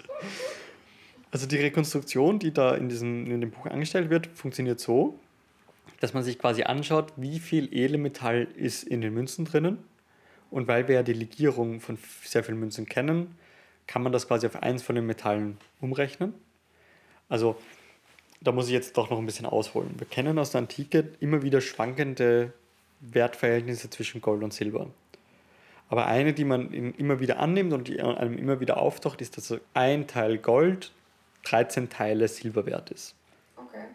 A: Also die Rekonstruktion, die da in, diesem, in dem Buch angestellt wird, funktioniert so, dass man sich quasi anschaut, wie viel Edelmetall ist in den Münzen drinnen. Und weil wir ja die Legierung von sehr vielen Münzen kennen, kann man das quasi auf eins von den Metallen umrechnen. Also da muss ich jetzt doch noch ein bisschen ausholen. Wir kennen aus der Antike immer wieder schwankende Wertverhältnisse zwischen Gold und Silber. Aber eine, die man immer wieder annimmt und die einem immer wieder auftaucht, ist, dass ein Teil Gold 13 Teile Silber wert ist. Okay.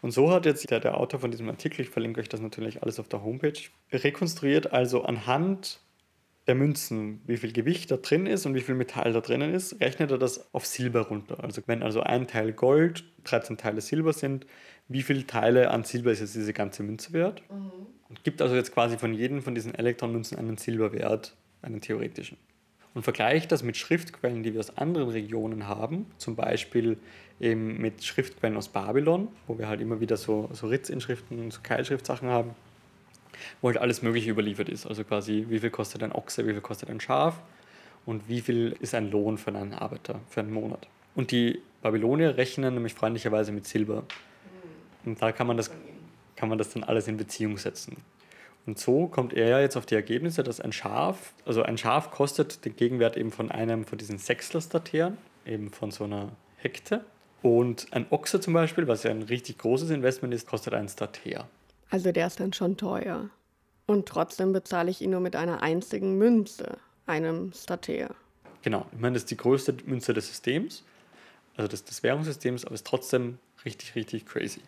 A: Und so hat jetzt der, der Autor von diesem Artikel, ich verlinke euch das natürlich alles auf der Homepage, rekonstruiert also anhand der Münzen, wie viel Gewicht da drin ist und wie viel Metall da drinnen ist, rechnet er das auf Silber runter. Also wenn also ein Teil Gold, 13 Teile Silber sind, wie viele Teile an Silber ist jetzt diese ganze Münze wert? Mhm. Und gibt also jetzt quasi von jedem von diesen Elektronmünzen einen Silberwert, einen theoretischen. Und vergleicht das mit Schriftquellen, die wir aus anderen Regionen haben, zum Beispiel eben mit Schriftquellen aus Babylon, wo wir halt immer wieder so, so Ritzinschriften, so Keilschriftsachen haben wo halt alles Mögliche überliefert ist. Also quasi, wie viel kostet ein Ochse, wie viel kostet ein Schaf und wie viel ist ein Lohn für einen Arbeiter für einen Monat. Und die Babylonier rechnen nämlich freundlicherweise mit Silber. Und da kann man das, kann man das dann alles in Beziehung setzen. Und so kommt er ja jetzt auf die Ergebnisse, dass ein Schaf, also ein Schaf kostet den Gegenwert eben von einem von diesen Sechstelstateren, eben von so einer Hekte. Und ein Ochse zum Beispiel, was ja ein richtig großes Investment ist, kostet ein Stater.
B: Also der ist dann schon teuer. Und trotzdem bezahle ich ihn nur mit einer einzigen Münze, einem Stater.
A: Genau, ich meine, das ist die größte Münze des Systems, also des, des Währungssystems, aber ist trotzdem richtig, richtig crazy.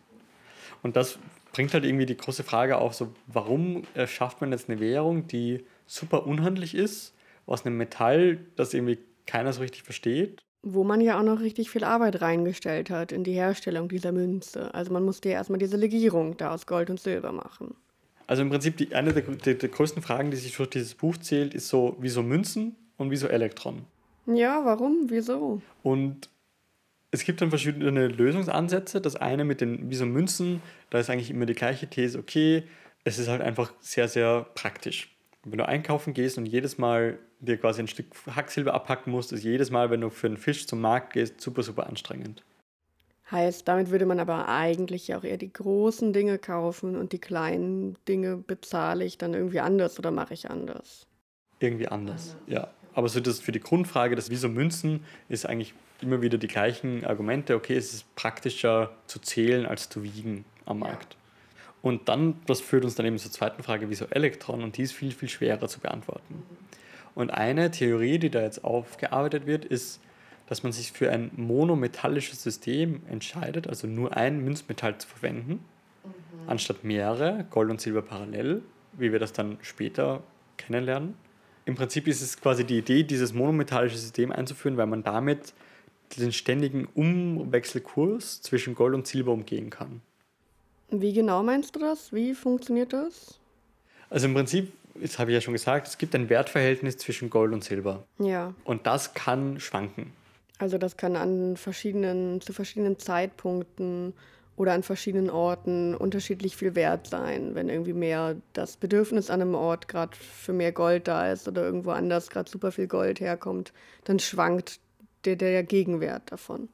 A: Und das bringt halt irgendwie die große Frage auf, so, warum schafft man jetzt eine Währung, die super unhandlich ist, aus einem Metall, das irgendwie keiner so richtig versteht
B: Wo man ja auch noch richtig viel Arbeit reingestellt hat in die Herstellung dieser Münze. Also man musste ja erstmal diese Legierung da aus Gold und Silber machen.
A: Also im Prinzip die, eine der, der, der größten Fragen, die sich durch dieses Buch zählt, ist so, wieso Münzen und wieso Elektron?
B: Ja, warum? Wieso?
A: Und es gibt dann verschiedene Lösungsansätze. Das eine mit den wieso Münzen, da ist eigentlich immer die gleiche These, okay, es ist halt einfach sehr, sehr praktisch. Wenn du einkaufen gehst und jedes Mal dir quasi ein Stück Hacksilber abhacken musst, ist jedes Mal, wenn du für einen Fisch zum Markt gehst, super, super anstrengend.
B: Heißt, damit würde man aber eigentlich auch eher die großen Dinge kaufen und die kleinen Dinge bezahle ich dann irgendwie anders oder mache ich anders?
A: Irgendwie anders, ja. Aber so das für die Grundfrage, das Wieso Münzen, ist eigentlich immer wieder die gleichen Argumente. Okay, es ist praktischer zu zählen als zu wiegen am Markt. Und dann, das führt uns dann eben zur zweiten Frage, wieso Elektron? Und die ist viel, viel schwerer zu beantworten. Und eine Theorie, die da jetzt aufgearbeitet wird, ist, dass man sich für ein monometallisches System entscheidet, also nur ein Münzmetall zu verwenden, mhm. anstatt mehrere, Gold und Silber parallel, wie wir das dann später kennenlernen. Im Prinzip ist es quasi die Idee, dieses monometallische System einzuführen, weil man damit den ständigen Umwechselkurs zwischen Gold und Silber umgehen kann.
B: Wie genau meinst du das? Wie funktioniert das?
A: Also im Prinzip, das habe ich ja schon gesagt, es gibt ein Wertverhältnis zwischen Gold und Silber.
B: Ja.
A: Und das kann schwanken.
B: Also das kann an verschiedenen, zu verschiedenen Zeitpunkten oder an verschiedenen Orten unterschiedlich viel wert sein. Wenn irgendwie mehr das Bedürfnis an einem Ort gerade für mehr Gold da ist oder irgendwo anders gerade super viel Gold herkommt, dann schwankt der, der Gegenwert davon.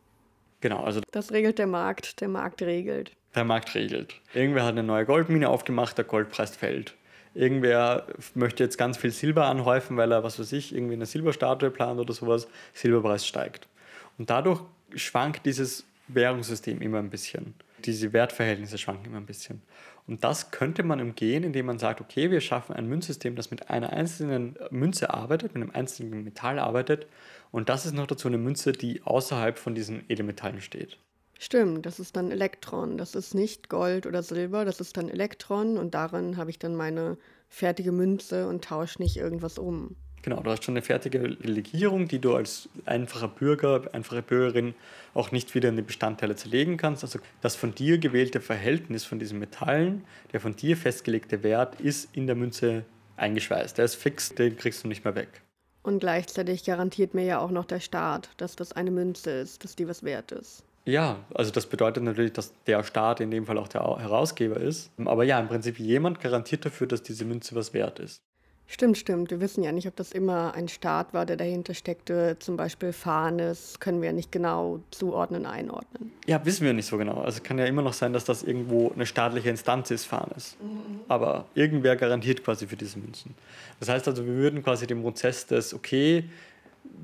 A: Genau, also.
B: Das regelt der Markt, der Markt regelt.
A: Der Markt regelt. Irgendwer hat eine neue Goldmine aufgemacht, der Goldpreis fällt. Irgendwer möchte jetzt ganz viel Silber anhäufen, weil er, was weiß ich, irgendwie eine Silberstatue plant oder sowas, Silberpreis steigt. Und dadurch schwankt dieses Währungssystem immer ein bisschen. Diese Wertverhältnisse schwanken immer ein bisschen. Und das könnte man umgehen, indem man sagt, okay, wir schaffen ein Münzsystem, das mit einer einzelnen Münze arbeitet, mit einem einzelnen Metall arbeitet und das ist noch dazu eine Münze, die außerhalb von diesen Edelmetallen steht.
B: Stimmt, das ist dann Elektron. Das ist nicht Gold oder Silber, das ist dann Elektron und darin habe ich dann meine fertige Münze und tausche nicht irgendwas um.
A: Genau, du hast schon eine fertige Legierung, die du als einfacher Bürger, einfache Bürgerin auch nicht wieder in die Bestandteile zerlegen kannst. Also das von dir gewählte Verhältnis von diesen Metallen, der von dir festgelegte Wert, ist in der Münze eingeschweißt. Der ist fix, den kriegst du nicht mehr weg.
B: Und gleichzeitig garantiert mir ja auch noch der Staat, dass das eine Münze ist, dass die was wert ist.
A: Ja, also das bedeutet natürlich, dass der Staat in dem Fall auch der Herausgeber ist. Aber ja, im Prinzip jemand garantiert dafür, dass diese Münze was wert ist.
B: Stimmt, stimmt. Wir wissen ja nicht, ob das immer ein Staat war, der dahinter steckte. Zum Beispiel Fahrnes können wir ja nicht genau zuordnen, einordnen.
A: Ja, wissen wir nicht so genau. Also kann ja immer noch sein, dass das irgendwo eine staatliche Instanz ist, Fahrnes. Mhm. Aber irgendwer garantiert quasi für diese Münzen. Das heißt also, wir würden quasi den Prozess des, okay,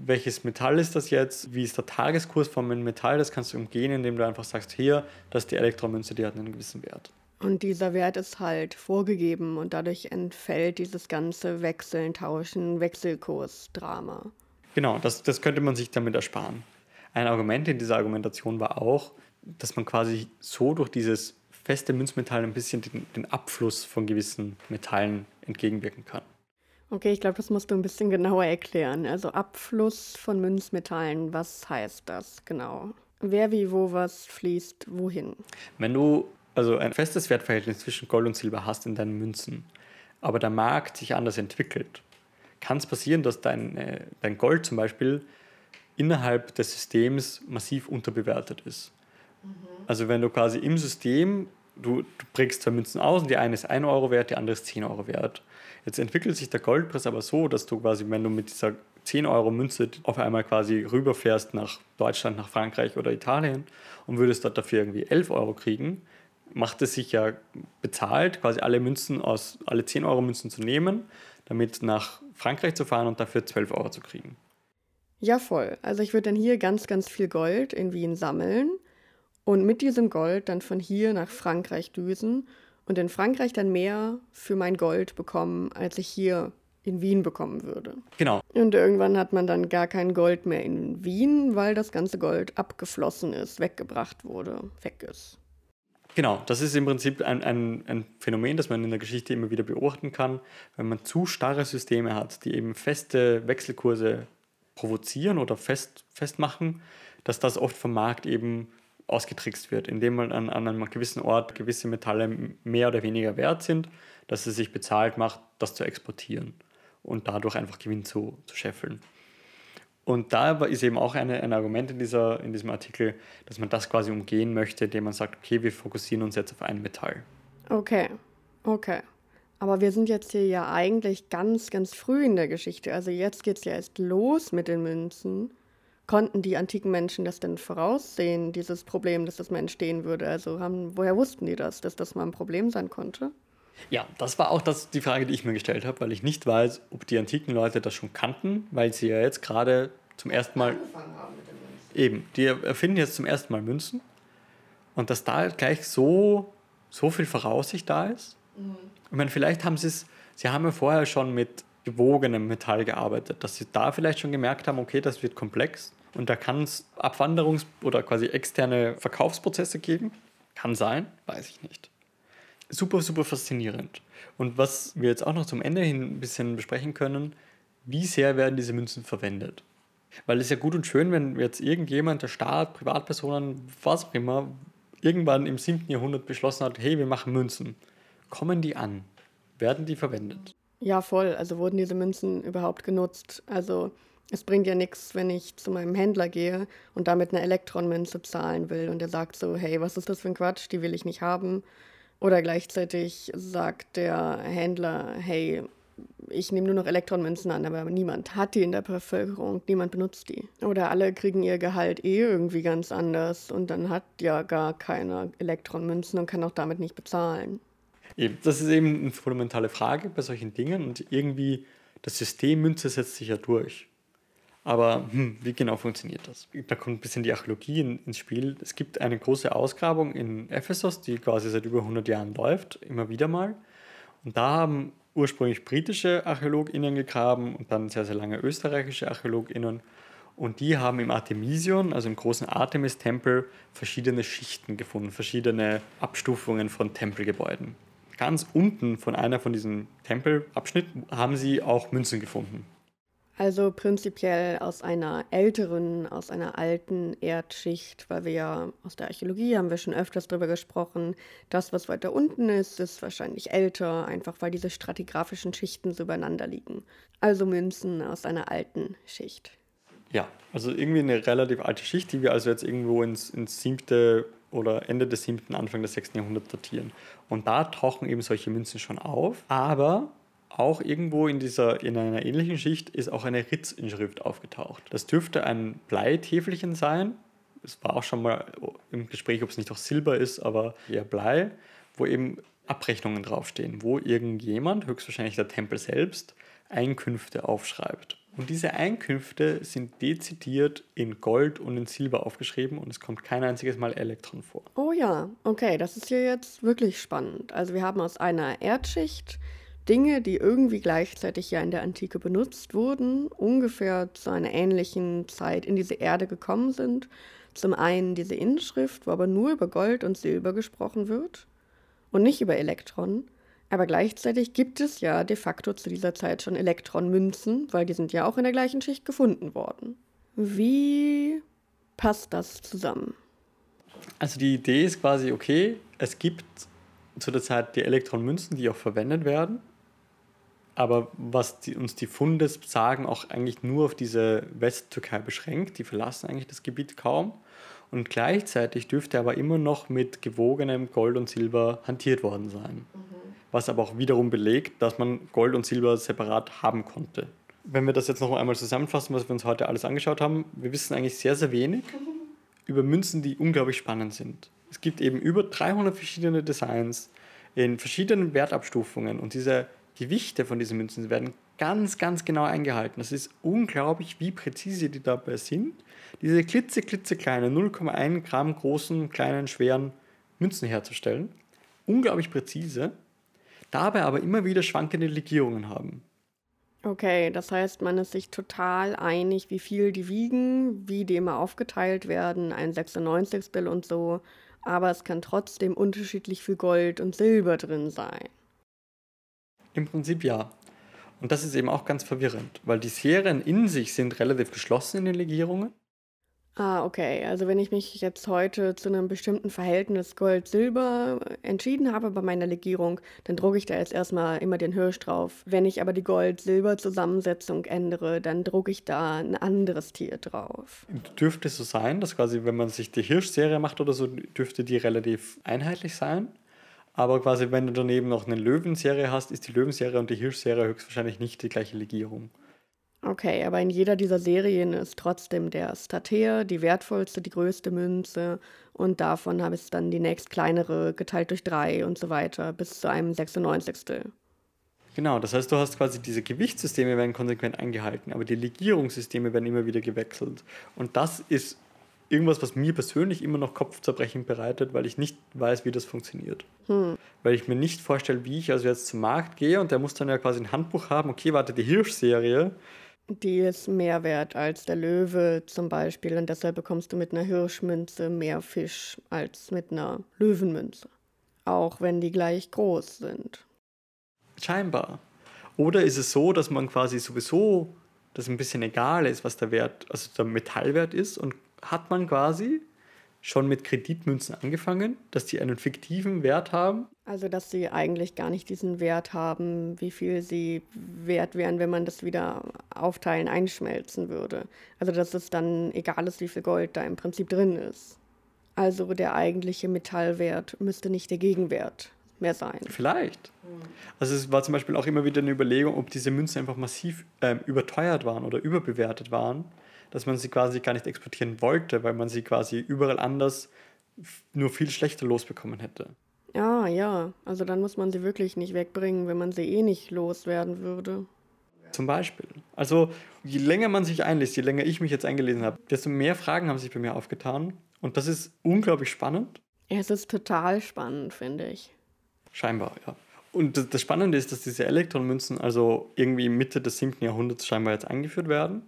A: welches Metall ist das jetzt, wie ist der Tageskurs von einem Metall, das kannst du umgehen, indem du einfach sagst, hier, das ist die Elektromünze, die hat einen gewissen Wert.
B: Und dieser Wert ist halt vorgegeben und dadurch entfällt dieses ganze Wechseln, Tauschen, Wechselkursdrama.
A: Genau, das, das könnte man sich damit ersparen. Ein Argument in dieser Argumentation war auch, dass man quasi so durch dieses feste Münzmetall ein bisschen den, den Abfluss von gewissen Metallen entgegenwirken kann.
B: Okay, ich glaube, das musst du ein bisschen genauer erklären. Also Abfluss von Münzmetallen, was heißt das genau? Wer wie wo was fließt wohin?
A: Wenn du also ein festes Wertverhältnis zwischen Gold und Silber hast in deinen Münzen, aber der Markt sich anders entwickelt, kann es passieren, dass dein, äh, dein Gold zum Beispiel innerhalb des Systems massiv unterbewertet ist. Mhm. Also wenn du quasi im System, du, du prägst zwei Münzen aus und die eine ist 1 Euro wert, die andere ist 10 Euro wert. Jetzt entwickelt sich der Goldpreis aber so, dass du quasi, wenn du mit dieser 10 Euro Münze auf einmal quasi rüberfährst nach Deutschland, nach Frankreich oder Italien und würdest dort dafür irgendwie 11 Euro kriegen, macht es sich ja bezahlt, quasi alle Münzen aus, alle 10 Euro Münzen zu nehmen, damit nach Frankreich zu fahren und dafür 12 Euro zu kriegen.
B: Ja, voll. Also ich würde dann hier ganz, ganz viel Gold in Wien sammeln und mit diesem Gold dann von hier nach Frankreich düsen und in Frankreich dann mehr für mein Gold bekommen, als ich hier in Wien bekommen würde.
A: Genau.
B: Und irgendwann hat man dann gar kein Gold mehr in Wien, weil das ganze Gold abgeflossen ist, weggebracht wurde, weg ist.
A: Genau, das ist im Prinzip ein, ein, ein Phänomen, das man in der Geschichte immer wieder beobachten kann, wenn man zu starre Systeme hat, die eben feste Wechselkurse provozieren oder fest, festmachen, dass das oft vom Markt eben ausgetrickst wird, indem man an, an einem gewissen Ort gewisse Metalle mehr oder weniger wert sind, dass es sich bezahlt macht, das zu exportieren und dadurch einfach Gewinn zu, zu scheffeln. Und da ist eben auch eine, ein Argument in, dieser, in diesem Artikel, dass man das quasi umgehen möchte, indem man sagt, okay, wir fokussieren uns jetzt auf ein Metall.
B: Okay, okay. Aber wir sind jetzt hier ja eigentlich ganz, ganz früh in der Geschichte. Also jetzt geht es ja erst los mit den Münzen. Konnten die antiken Menschen das denn voraussehen, dieses Problem, dass das mal entstehen würde? Also haben, woher wussten die das, dass das mal ein Problem sein konnte?
A: Ja, das war auch das, die Frage, die ich mir gestellt habe, weil ich nicht weiß, ob die antiken Leute das schon kannten, weil sie ja jetzt gerade zum ersten Mal. Eben, die erfinden jetzt zum ersten Mal Münzen. Und dass da gleich so, so viel Voraussicht da ist. Mhm. Ich meine, vielleicht haben sie es, sie haben ja vorher schon mit gewogenem Metall gearbeitet, dass sie da vielleicht schon gemerkt haben, okay, das wird komplex und da kann es Abwanderungs- oder quasi externe Verkaufsprozesse geben. Kann sein, weiß ich nicht super, super faszinierend. Und was wir jetzt auch noch zum Ende hin ein bisschen besprechen können, wie sehr werden diese Münzen verwendet? Weil es ist ja gut und schön, wenn jetzt irgendjemand, der Staat, Privatpersonen, was auch immer, irgendwann im 7. Jahrhundert beschlossen hat, hey, wir machen Münzen. Kommen die an? Werden die verwendet?
B: Ja, voll. Also wurden diese Münzen überhaupt genutzt? Also es bringt ja nichts, wenn ich zu meinem Händler gehe und damit eine Elektronmünze zahlen will und der sagt so, hey, was ist das für ein Quatsch, die will ich nicht haben. Oder gleichzeitig sagt der Händler, hey, ich nehme nur noch Elektronmünzen an, aber niemand hat die in der Bevölkerung, niemand benutzt die. Oder alle kriegen ihr Gehalt eh irgendwie ganz anders und dann hat ja gar keiner Elektronmünzen und kann auch damit nicht bezahlen.
A: Eben, das ist eben eine fundamentale Frage bei solchen Dingen und irgendwie das System Münze setzt sich ja durch. Aber hm, wie genau funktioniert das? Da kommt ein bisschen die Archäologie in, ins Spiel. Es gibt eine große Ausgrabung in Ephesus, die quasi seit über 100 Jahren läuft, immer wieder mal. Und da haben ursprünglich britische ArchäologInnen gegraben und dann sehr, sehr lange österreichische ArchäologInnen. Und die haben im Artemision, also im großen Artemis-Tempel, verschiedene Schichten gefunden, verschiedene Abstufungen von Tempelgebäuden. Ganz unten von einer von diesen Tempelabschnitten haben sie auch Münzen gefunden.
B: Also prinzipiell aus einer älteren, aus einer alten Erdschicht, weil wir ja aus der Archäologie haben wir schon öfters darüber gesprochen. Das, was weiter unten ist, ist wahrscheinlich älter, einfach weil diese stratigraphischen Schichten so übereinander liegen. Also Münzen aus einer alten Schicht.
A: Ja, also irgendwie eine relativ alte Schicht, die wir also jetzt irgendwo ins, ins siebte oder Ende des siebten, Anfang des sechsten Jahrhunderts datieren. Und da tauchen eben solche Münzen schon auf, aber auch irgendwo in, dieser, in einer ähnlichen Schicht ist auch eine Ritzinschrift aufgetaucht. Das dürfte ein Bleitäfelchen sein. Es war auch schon mal im Gespräch, ob es nicht auch Silber ist, aber eher Blei, wo eben Abrechnungen draufstehen, wo irgendjemand, höchstwahrscheinlich der Tempel selbst, Einkünfte aufschreibt. Und diese Einkünfte sind dezidiert in Gold und in Silber aufgeschrieben und es kommt kein einziges Mal Elektron vor.
B: Oh ja, okay, das ist hier jetzt wirklich spannend. Also wir haben aus einer Erdschicht Dinge, die irgendwie gleichzeitig ja in der Antike benutzt wurden, ungefähr zu einer ähnlichen Zeit in diese Erde gekommen sind. Zum einen diese Inschrift, wo aber nur über Gold und Silber gesprochen wird und nicht über Elektronen. Aber gleichzeitig gibt es ja de facto zu dieser Zeit schon Elektronmünzen, weil die sind ja auch in der gleichen Schicht gefunden worden. Wie passt das zusammen?
A: Also die Idee ist quasi, okay, es gibt zu der Zeit die Elektronmünzen, die auch verwendet werden aber was die, uns die Funde sagen, auch eigentlich nur auf diese Westtürkei beschränkt. Die verlassen eigentlich das Gebiet kaum. Und gleichzeitig dürfte aber immer noch mit gewogenem Gold und Silber hantiert worden sein. Mhm. Was aber auch wiederum belegt, dass man Gold und Silber separat haben konnte. Wenn wir das jetzt noch einmal zusammenfassen, was wir uns heute alles angeschaut haben, wir wissen eigentlich sehr, sehr wenig über Münzen, die unglaublich spannend sind. Es gibt eben über 300 verschiedene Designs in verschiedenen Wertabstufungen und diese Gewichte von diesen Münzen werden ganz, ganz genau eingehalten. Es ist unglaublich, wie präzise die dabei sind, diese klitze, klitzekleinen, 0,1 Gramm großen, kleinen, schweren Münzen herzustellen. Unglaublich präzise, dabei aber immer wieder schwankende Legierungen haben.
B: Okay, das heißt, man ist sich total einig, wie viel die wiegen, wie die immer aufgeteilt werden, ein 96 Bill und so, aber es kann trotzdem unterschiedlich viel Gold und Silber drin sein.
A: Im Prinzip ja. Und das ist eben auch ganz verwirrend, weil die Serien in sich sind relativ geschlossen in den Legierungen.
B: Ah, okay. Also wenn ich mich jetzt heute zu einem bestimmten Verhältnis Gold-Silber entschieden habe bei meiner Legierung, dann drucke ich da jetzt erstmal immer den Hirsch drauf. Wenn ich aber die Gold-Silber-Zusammensetzung ändere, dann drucke ich da ein anderes Tier drauf.
A: Dürfte es so sein, dass quasi, wenn man sich die Hirsch-Serie macht oder so, dürfte die relativ einheitlich sein? Aber quasi, wenn du daneben noch eine Löwenserie hast, ist die Löwenserie und die Hirschserie höchstwahrscheinlich nicht die gleiche Legierung.
B: Okay, aber in jeder dieser Serien ist trotzdem der Stater die wertvollste, die größte Münze und davon habe ich dann die nächst kleinere geteilt durch drei und so weiter bis zu einem 96.
A: Genau, das heißt, du hast quasi diese Gewichtssysteme werden konsequent eingehalten, aber die Legierungssysteme werden immer wieder gewechselt. Und das ist irgendwas, was mir persönlich immer noch Kopfzerbrechen bereitet, weil ich nicht weiß, wie das funktioniert. Hm. Weil ich mir nicht vorstelle, wie ich also jetzt zum Markt gehe und der muss dann ja quasi ein Handbuch haben, okay, warte, die Hirsch-Serie.
B: Die ist mehr wert als der Löwe zum Beispiel und deshalb bekommst du mit einer Hirschmünze mehr Fisch als mit einer Löwenmünze. Auch wenn die gleich groß sind.
A: Scheinbar. Oder ist es so, dass man quasi sowieso, dass ein bisschen egal ist, was der Wert, also der Metallwert ist und hat man quasi schon mit Kreditmünzen angefangen, dass die einen fiktiven Wert haben.
B: Also dass sie eigentlich gar nicht diesen Wert haben, wie viel sie wert wären, wenn man das wieder aufteilen, einschmelzen würde. Also dass es dann egal ist, wie viel Gold da im Prinzip drin ist. Also der eigentliche Metallwert müsste nicht der Gegenwert mehr sein.
A: Vielleicht. Also es war zum Beispiel auch immer wieder eine Überlegung, ob diese Münzen einfach massiv äh, überteuert waren oder überbewertet waren dass man sie quasi gar nicht exportieren wollte, weil man sie quasi überall anders nur viel schlechter losbekommen hätte.
B: Ah, ja. Also dann muss man sie wirklich nicht wegbringen, wenn man sie eh nicht loswerden würde.
A: Zum Beispiel. Also je länger man sich einliest, je länger ich mich jetzt eingelesen habe, desto mehr Fragen haben sich bei mir aufgetan. Und das ist unglaublich spannend.
B: Es ist total spannend, finde ich.
A: Scheinbar, ja. Und das Spannende ist, dass diese Elektronmünzen also irgendwie Mitte des 7. Jahrhunderts scheinbar jetzt eingeführt werden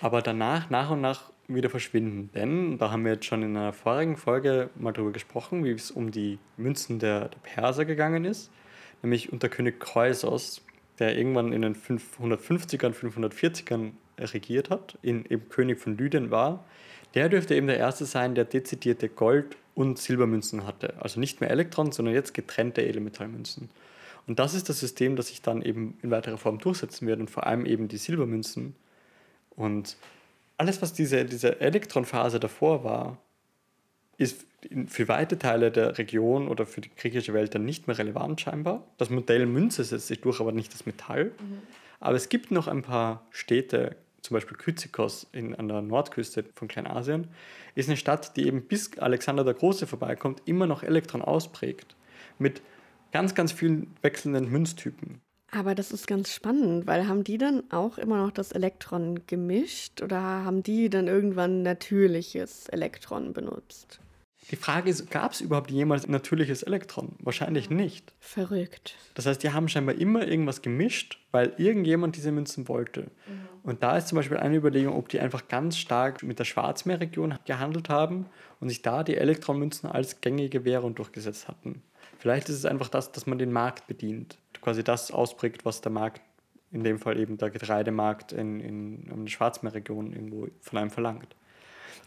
A: aber danach nach und nach wieder verschwinden. Denn, da haben wir jetzt schon in einer vorigen Folge mal drüber gesprochen, wie es um die Münzen der, der Perser gegangen ist, nämlich unter König Kreusos, der irgendwann in den 550ern, 540ern regiert hat, in, eben König von Lydien war. Der dürfte eben der erste sein, der dezidierte Gold- und Silbermünzen hatte. Also nicht mehr Elektron, sondern jetzt getrennte Edelmetallmünzen. Und das ist das System, das sich dann eben in weiterer Form durchsetzen wird und vor allem eben die Silbermünzen und alles, was diese, diese Elektronphase davor war, ist für weite Teile der Region oder für die griechische Welt dann nicht mehr relevant scheinbar. Das Modell Münze setzt sich durch, aber nicht das Metall. Mhm. Aber es gibt noch ein paar Städte, zum Beispiel Kyzikos in, an der Nordküste von Kleinasien, ist eine Stadt, die eben bis Alexander der Große vorbeikommt, immer noch Elektron ausprägt. Mit ganz, ganz vielen wechselnden Münztypen.
B: Aber das ist ganz spannend, weil haben die dann auch immer noch das Elektron gemischt oder haben die dann irgendwann natürliches Elektron benutzt?
A: Die Frage ist, gab es überhaupt jemals natürliches Elektron? Wahrscheinlich nicht.
B: Verrückt.
A: Das heißt, die haben scheinbar immer irgendwas gemischt, weil irgendjemand diese Münzen wollte. Mhm. Und da ist zum Beispiel eine Überlegung, ob die einfach ganz stark mit der Schwarzmeerregion gehandelt haben und sich da die Elektronmünzen als gängige Währung durchgesetzt hatten. Vielleicht ist es einfach das, dass man den Markt bedient quasi das ausprägt, was der Markt, in dem Fall eben der Getreidemarkt in, in, in der Schwarzmeerregion irgendwo von einem verlangt.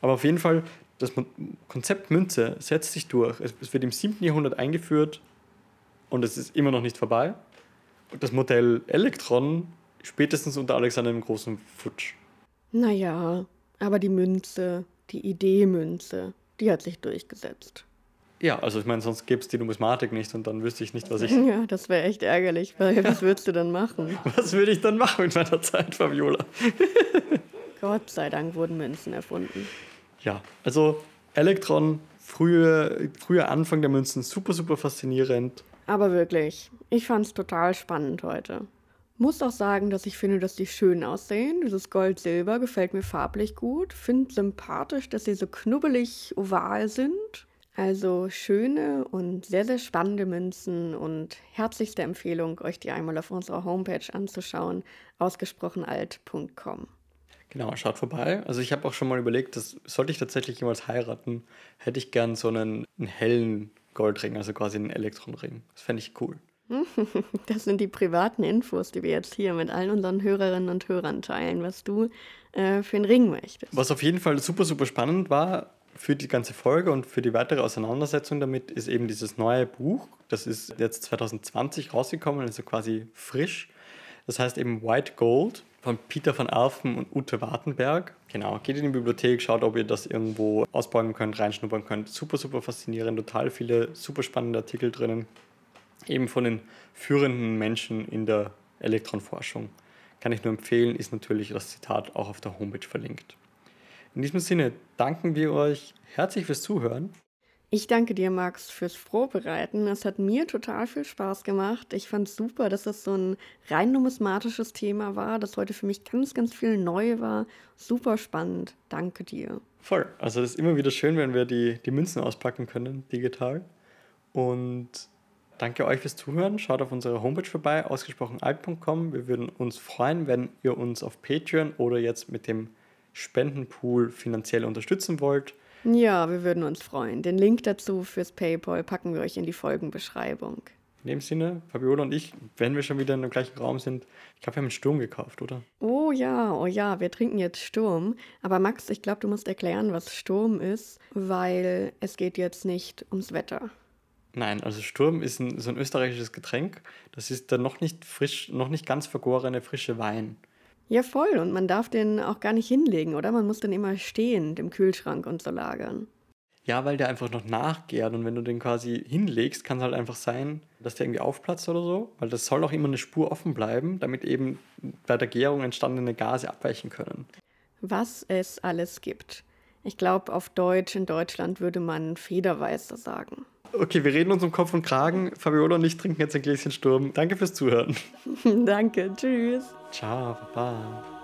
A: Aber auf jeden Fall, das Konzept Münze setzt sich durch. Es wird im 7. Jahrhundert eingeführt und es ist immer noch nicht vorbei. Und das Modell Elektron spätestens unter Alexander dem Großen futsch.
B: Naja, aber die Münze, die Idee Münze, die hat sich durchgesetzt.
A: Ja, also ich meine, sonst gäbe es die Numismatik nicht und dann wüsste ich nicht, was ich.
B: Ja, das wäre echt ärgerlich. Weil was würdest du dann machen?
A: Was würde ich dann machen mit meiner Zeit, Fabiola?
B: Gott sei Dank wurden Münzen erfunden.
A: Ja, also Elektron, frühe, früher Anfang der Münzen, super, super faszinierend.
B: Aber wirklich, ich fand es total spannend heute. Muss auch sagen, dass ich finde, dass die schön aussehen. Dieses Gold-Silber gefällt mir farblich gut. Finde sympathisch, dass sie so knubbelig oval sind. Also schöne und sehr, sehr spannende Münzen und herzlichste Empfehlung, euch die einmal auf unserer Homepage anzuschauen, ausgesprochenalt.com.
A: Genau, schaut vorbei. Also ich habe auch schon mal überlegt, dass sollte ich tatsächlich jemals heiraten, hätte ich gern so einen, einen hellen Goldring, also quasi einen Elektronring. Das fände ich cool.
B: Das sind die privaten Infos, die wir jetzt hier mit allen unseren Hörerinnen und Hörern teilen, was du äh, für einen Ring möchtest.
A: Was auf jeden Fall super, super spannend war für die ganze Folge und für die weitere Auseinandersetzung damit, ist eben dieses neue Buch. Das ist jetzt 2020 rausgekommen, also quasi frisch. Das heißt eben White Gold von Peter van Alphen und Ute Wartenberg. Genau, geht in die Bibliothek, schaut, ob ihr das irgendwo ausbauen könnt, reinschnuppern könnt. Super, super faszinierend, total viele super spannende Artikel drinnen. Eben von den führenden Menschen in der Elektronforschung. Kann ich nur empfehlen, ist natürlich das Zitat auch auf der Homepage verlinkt. In diesem Sinne danken wir euch herzlich fürs Zuhören.
B: Ich danke dir, Max, fürs Vorbereiten. Es hat mir total viel Spaß gemacht. Ich fand es super, dass das so ein rein numismatisches Thema war, das heute für mich ganz, ganz viel neu war. Super spannend. Danke dir.
A: Voll. Also das ist immer wieder schön, wenn wir die, die Münzen auspacken können, digital. Und danke euch fürs Zuhören. Schaut auf unserer Homepage vorbei, ausgesprochenalt.com. Wir würden uns freuen, wenn ihr uns auf Patreon oder jetzt mit dem Spendenpool finanziell unterstützen wollt.
B: Ja, wir würden uns freuen. Den Link dazu fürs PayPal packen wir euch in die Folgenbeschreibung.
A: In dem Sinne, Fabiola und ich, wenn wir schon wieder in dem gleichen Raum sind, ich glaube, wir haben einen Sturm gekauft, oder?
B: Oh ja, oh ja, wir trinken jetzt Sturm. Aber Max, ich glaube, du musst erklären, was Sturm ist, weil es geht jetzt nicht ums Wetter.
A: Nein, also Sturm ist ein, so ein österreichisches Getränk. Das ist der noch nicht frisch, noch nicht ganz vergorene frische Wein.
B: Ja, voll. Und man darf den auch gar nicht hinlegen, oder? Man muss den immer stehend im Kühlschrank und so lagern.
A: Ja, weil der einfach noch nachgärt und wenn du den quasi hinlegst, kann es halt einfach sein, dass der irgendwie aufplatzt oder so, weil das soll auch immer eine Spur offen bleiben, damit eben bei der Gärung entstandene Gase abweichen können.
B: Was es alles gibt. Ich glaube, auf Deutsch in Deutschland würde man Federweißer sagen.
A: Okay, wir reden uns um Kopf und Kragen. Fabiola und ich trinken jetzt ein Gläschen Sturm. Danke fürs Zuhören.
B: Danke, tschüss.
A: Ciao, Baba.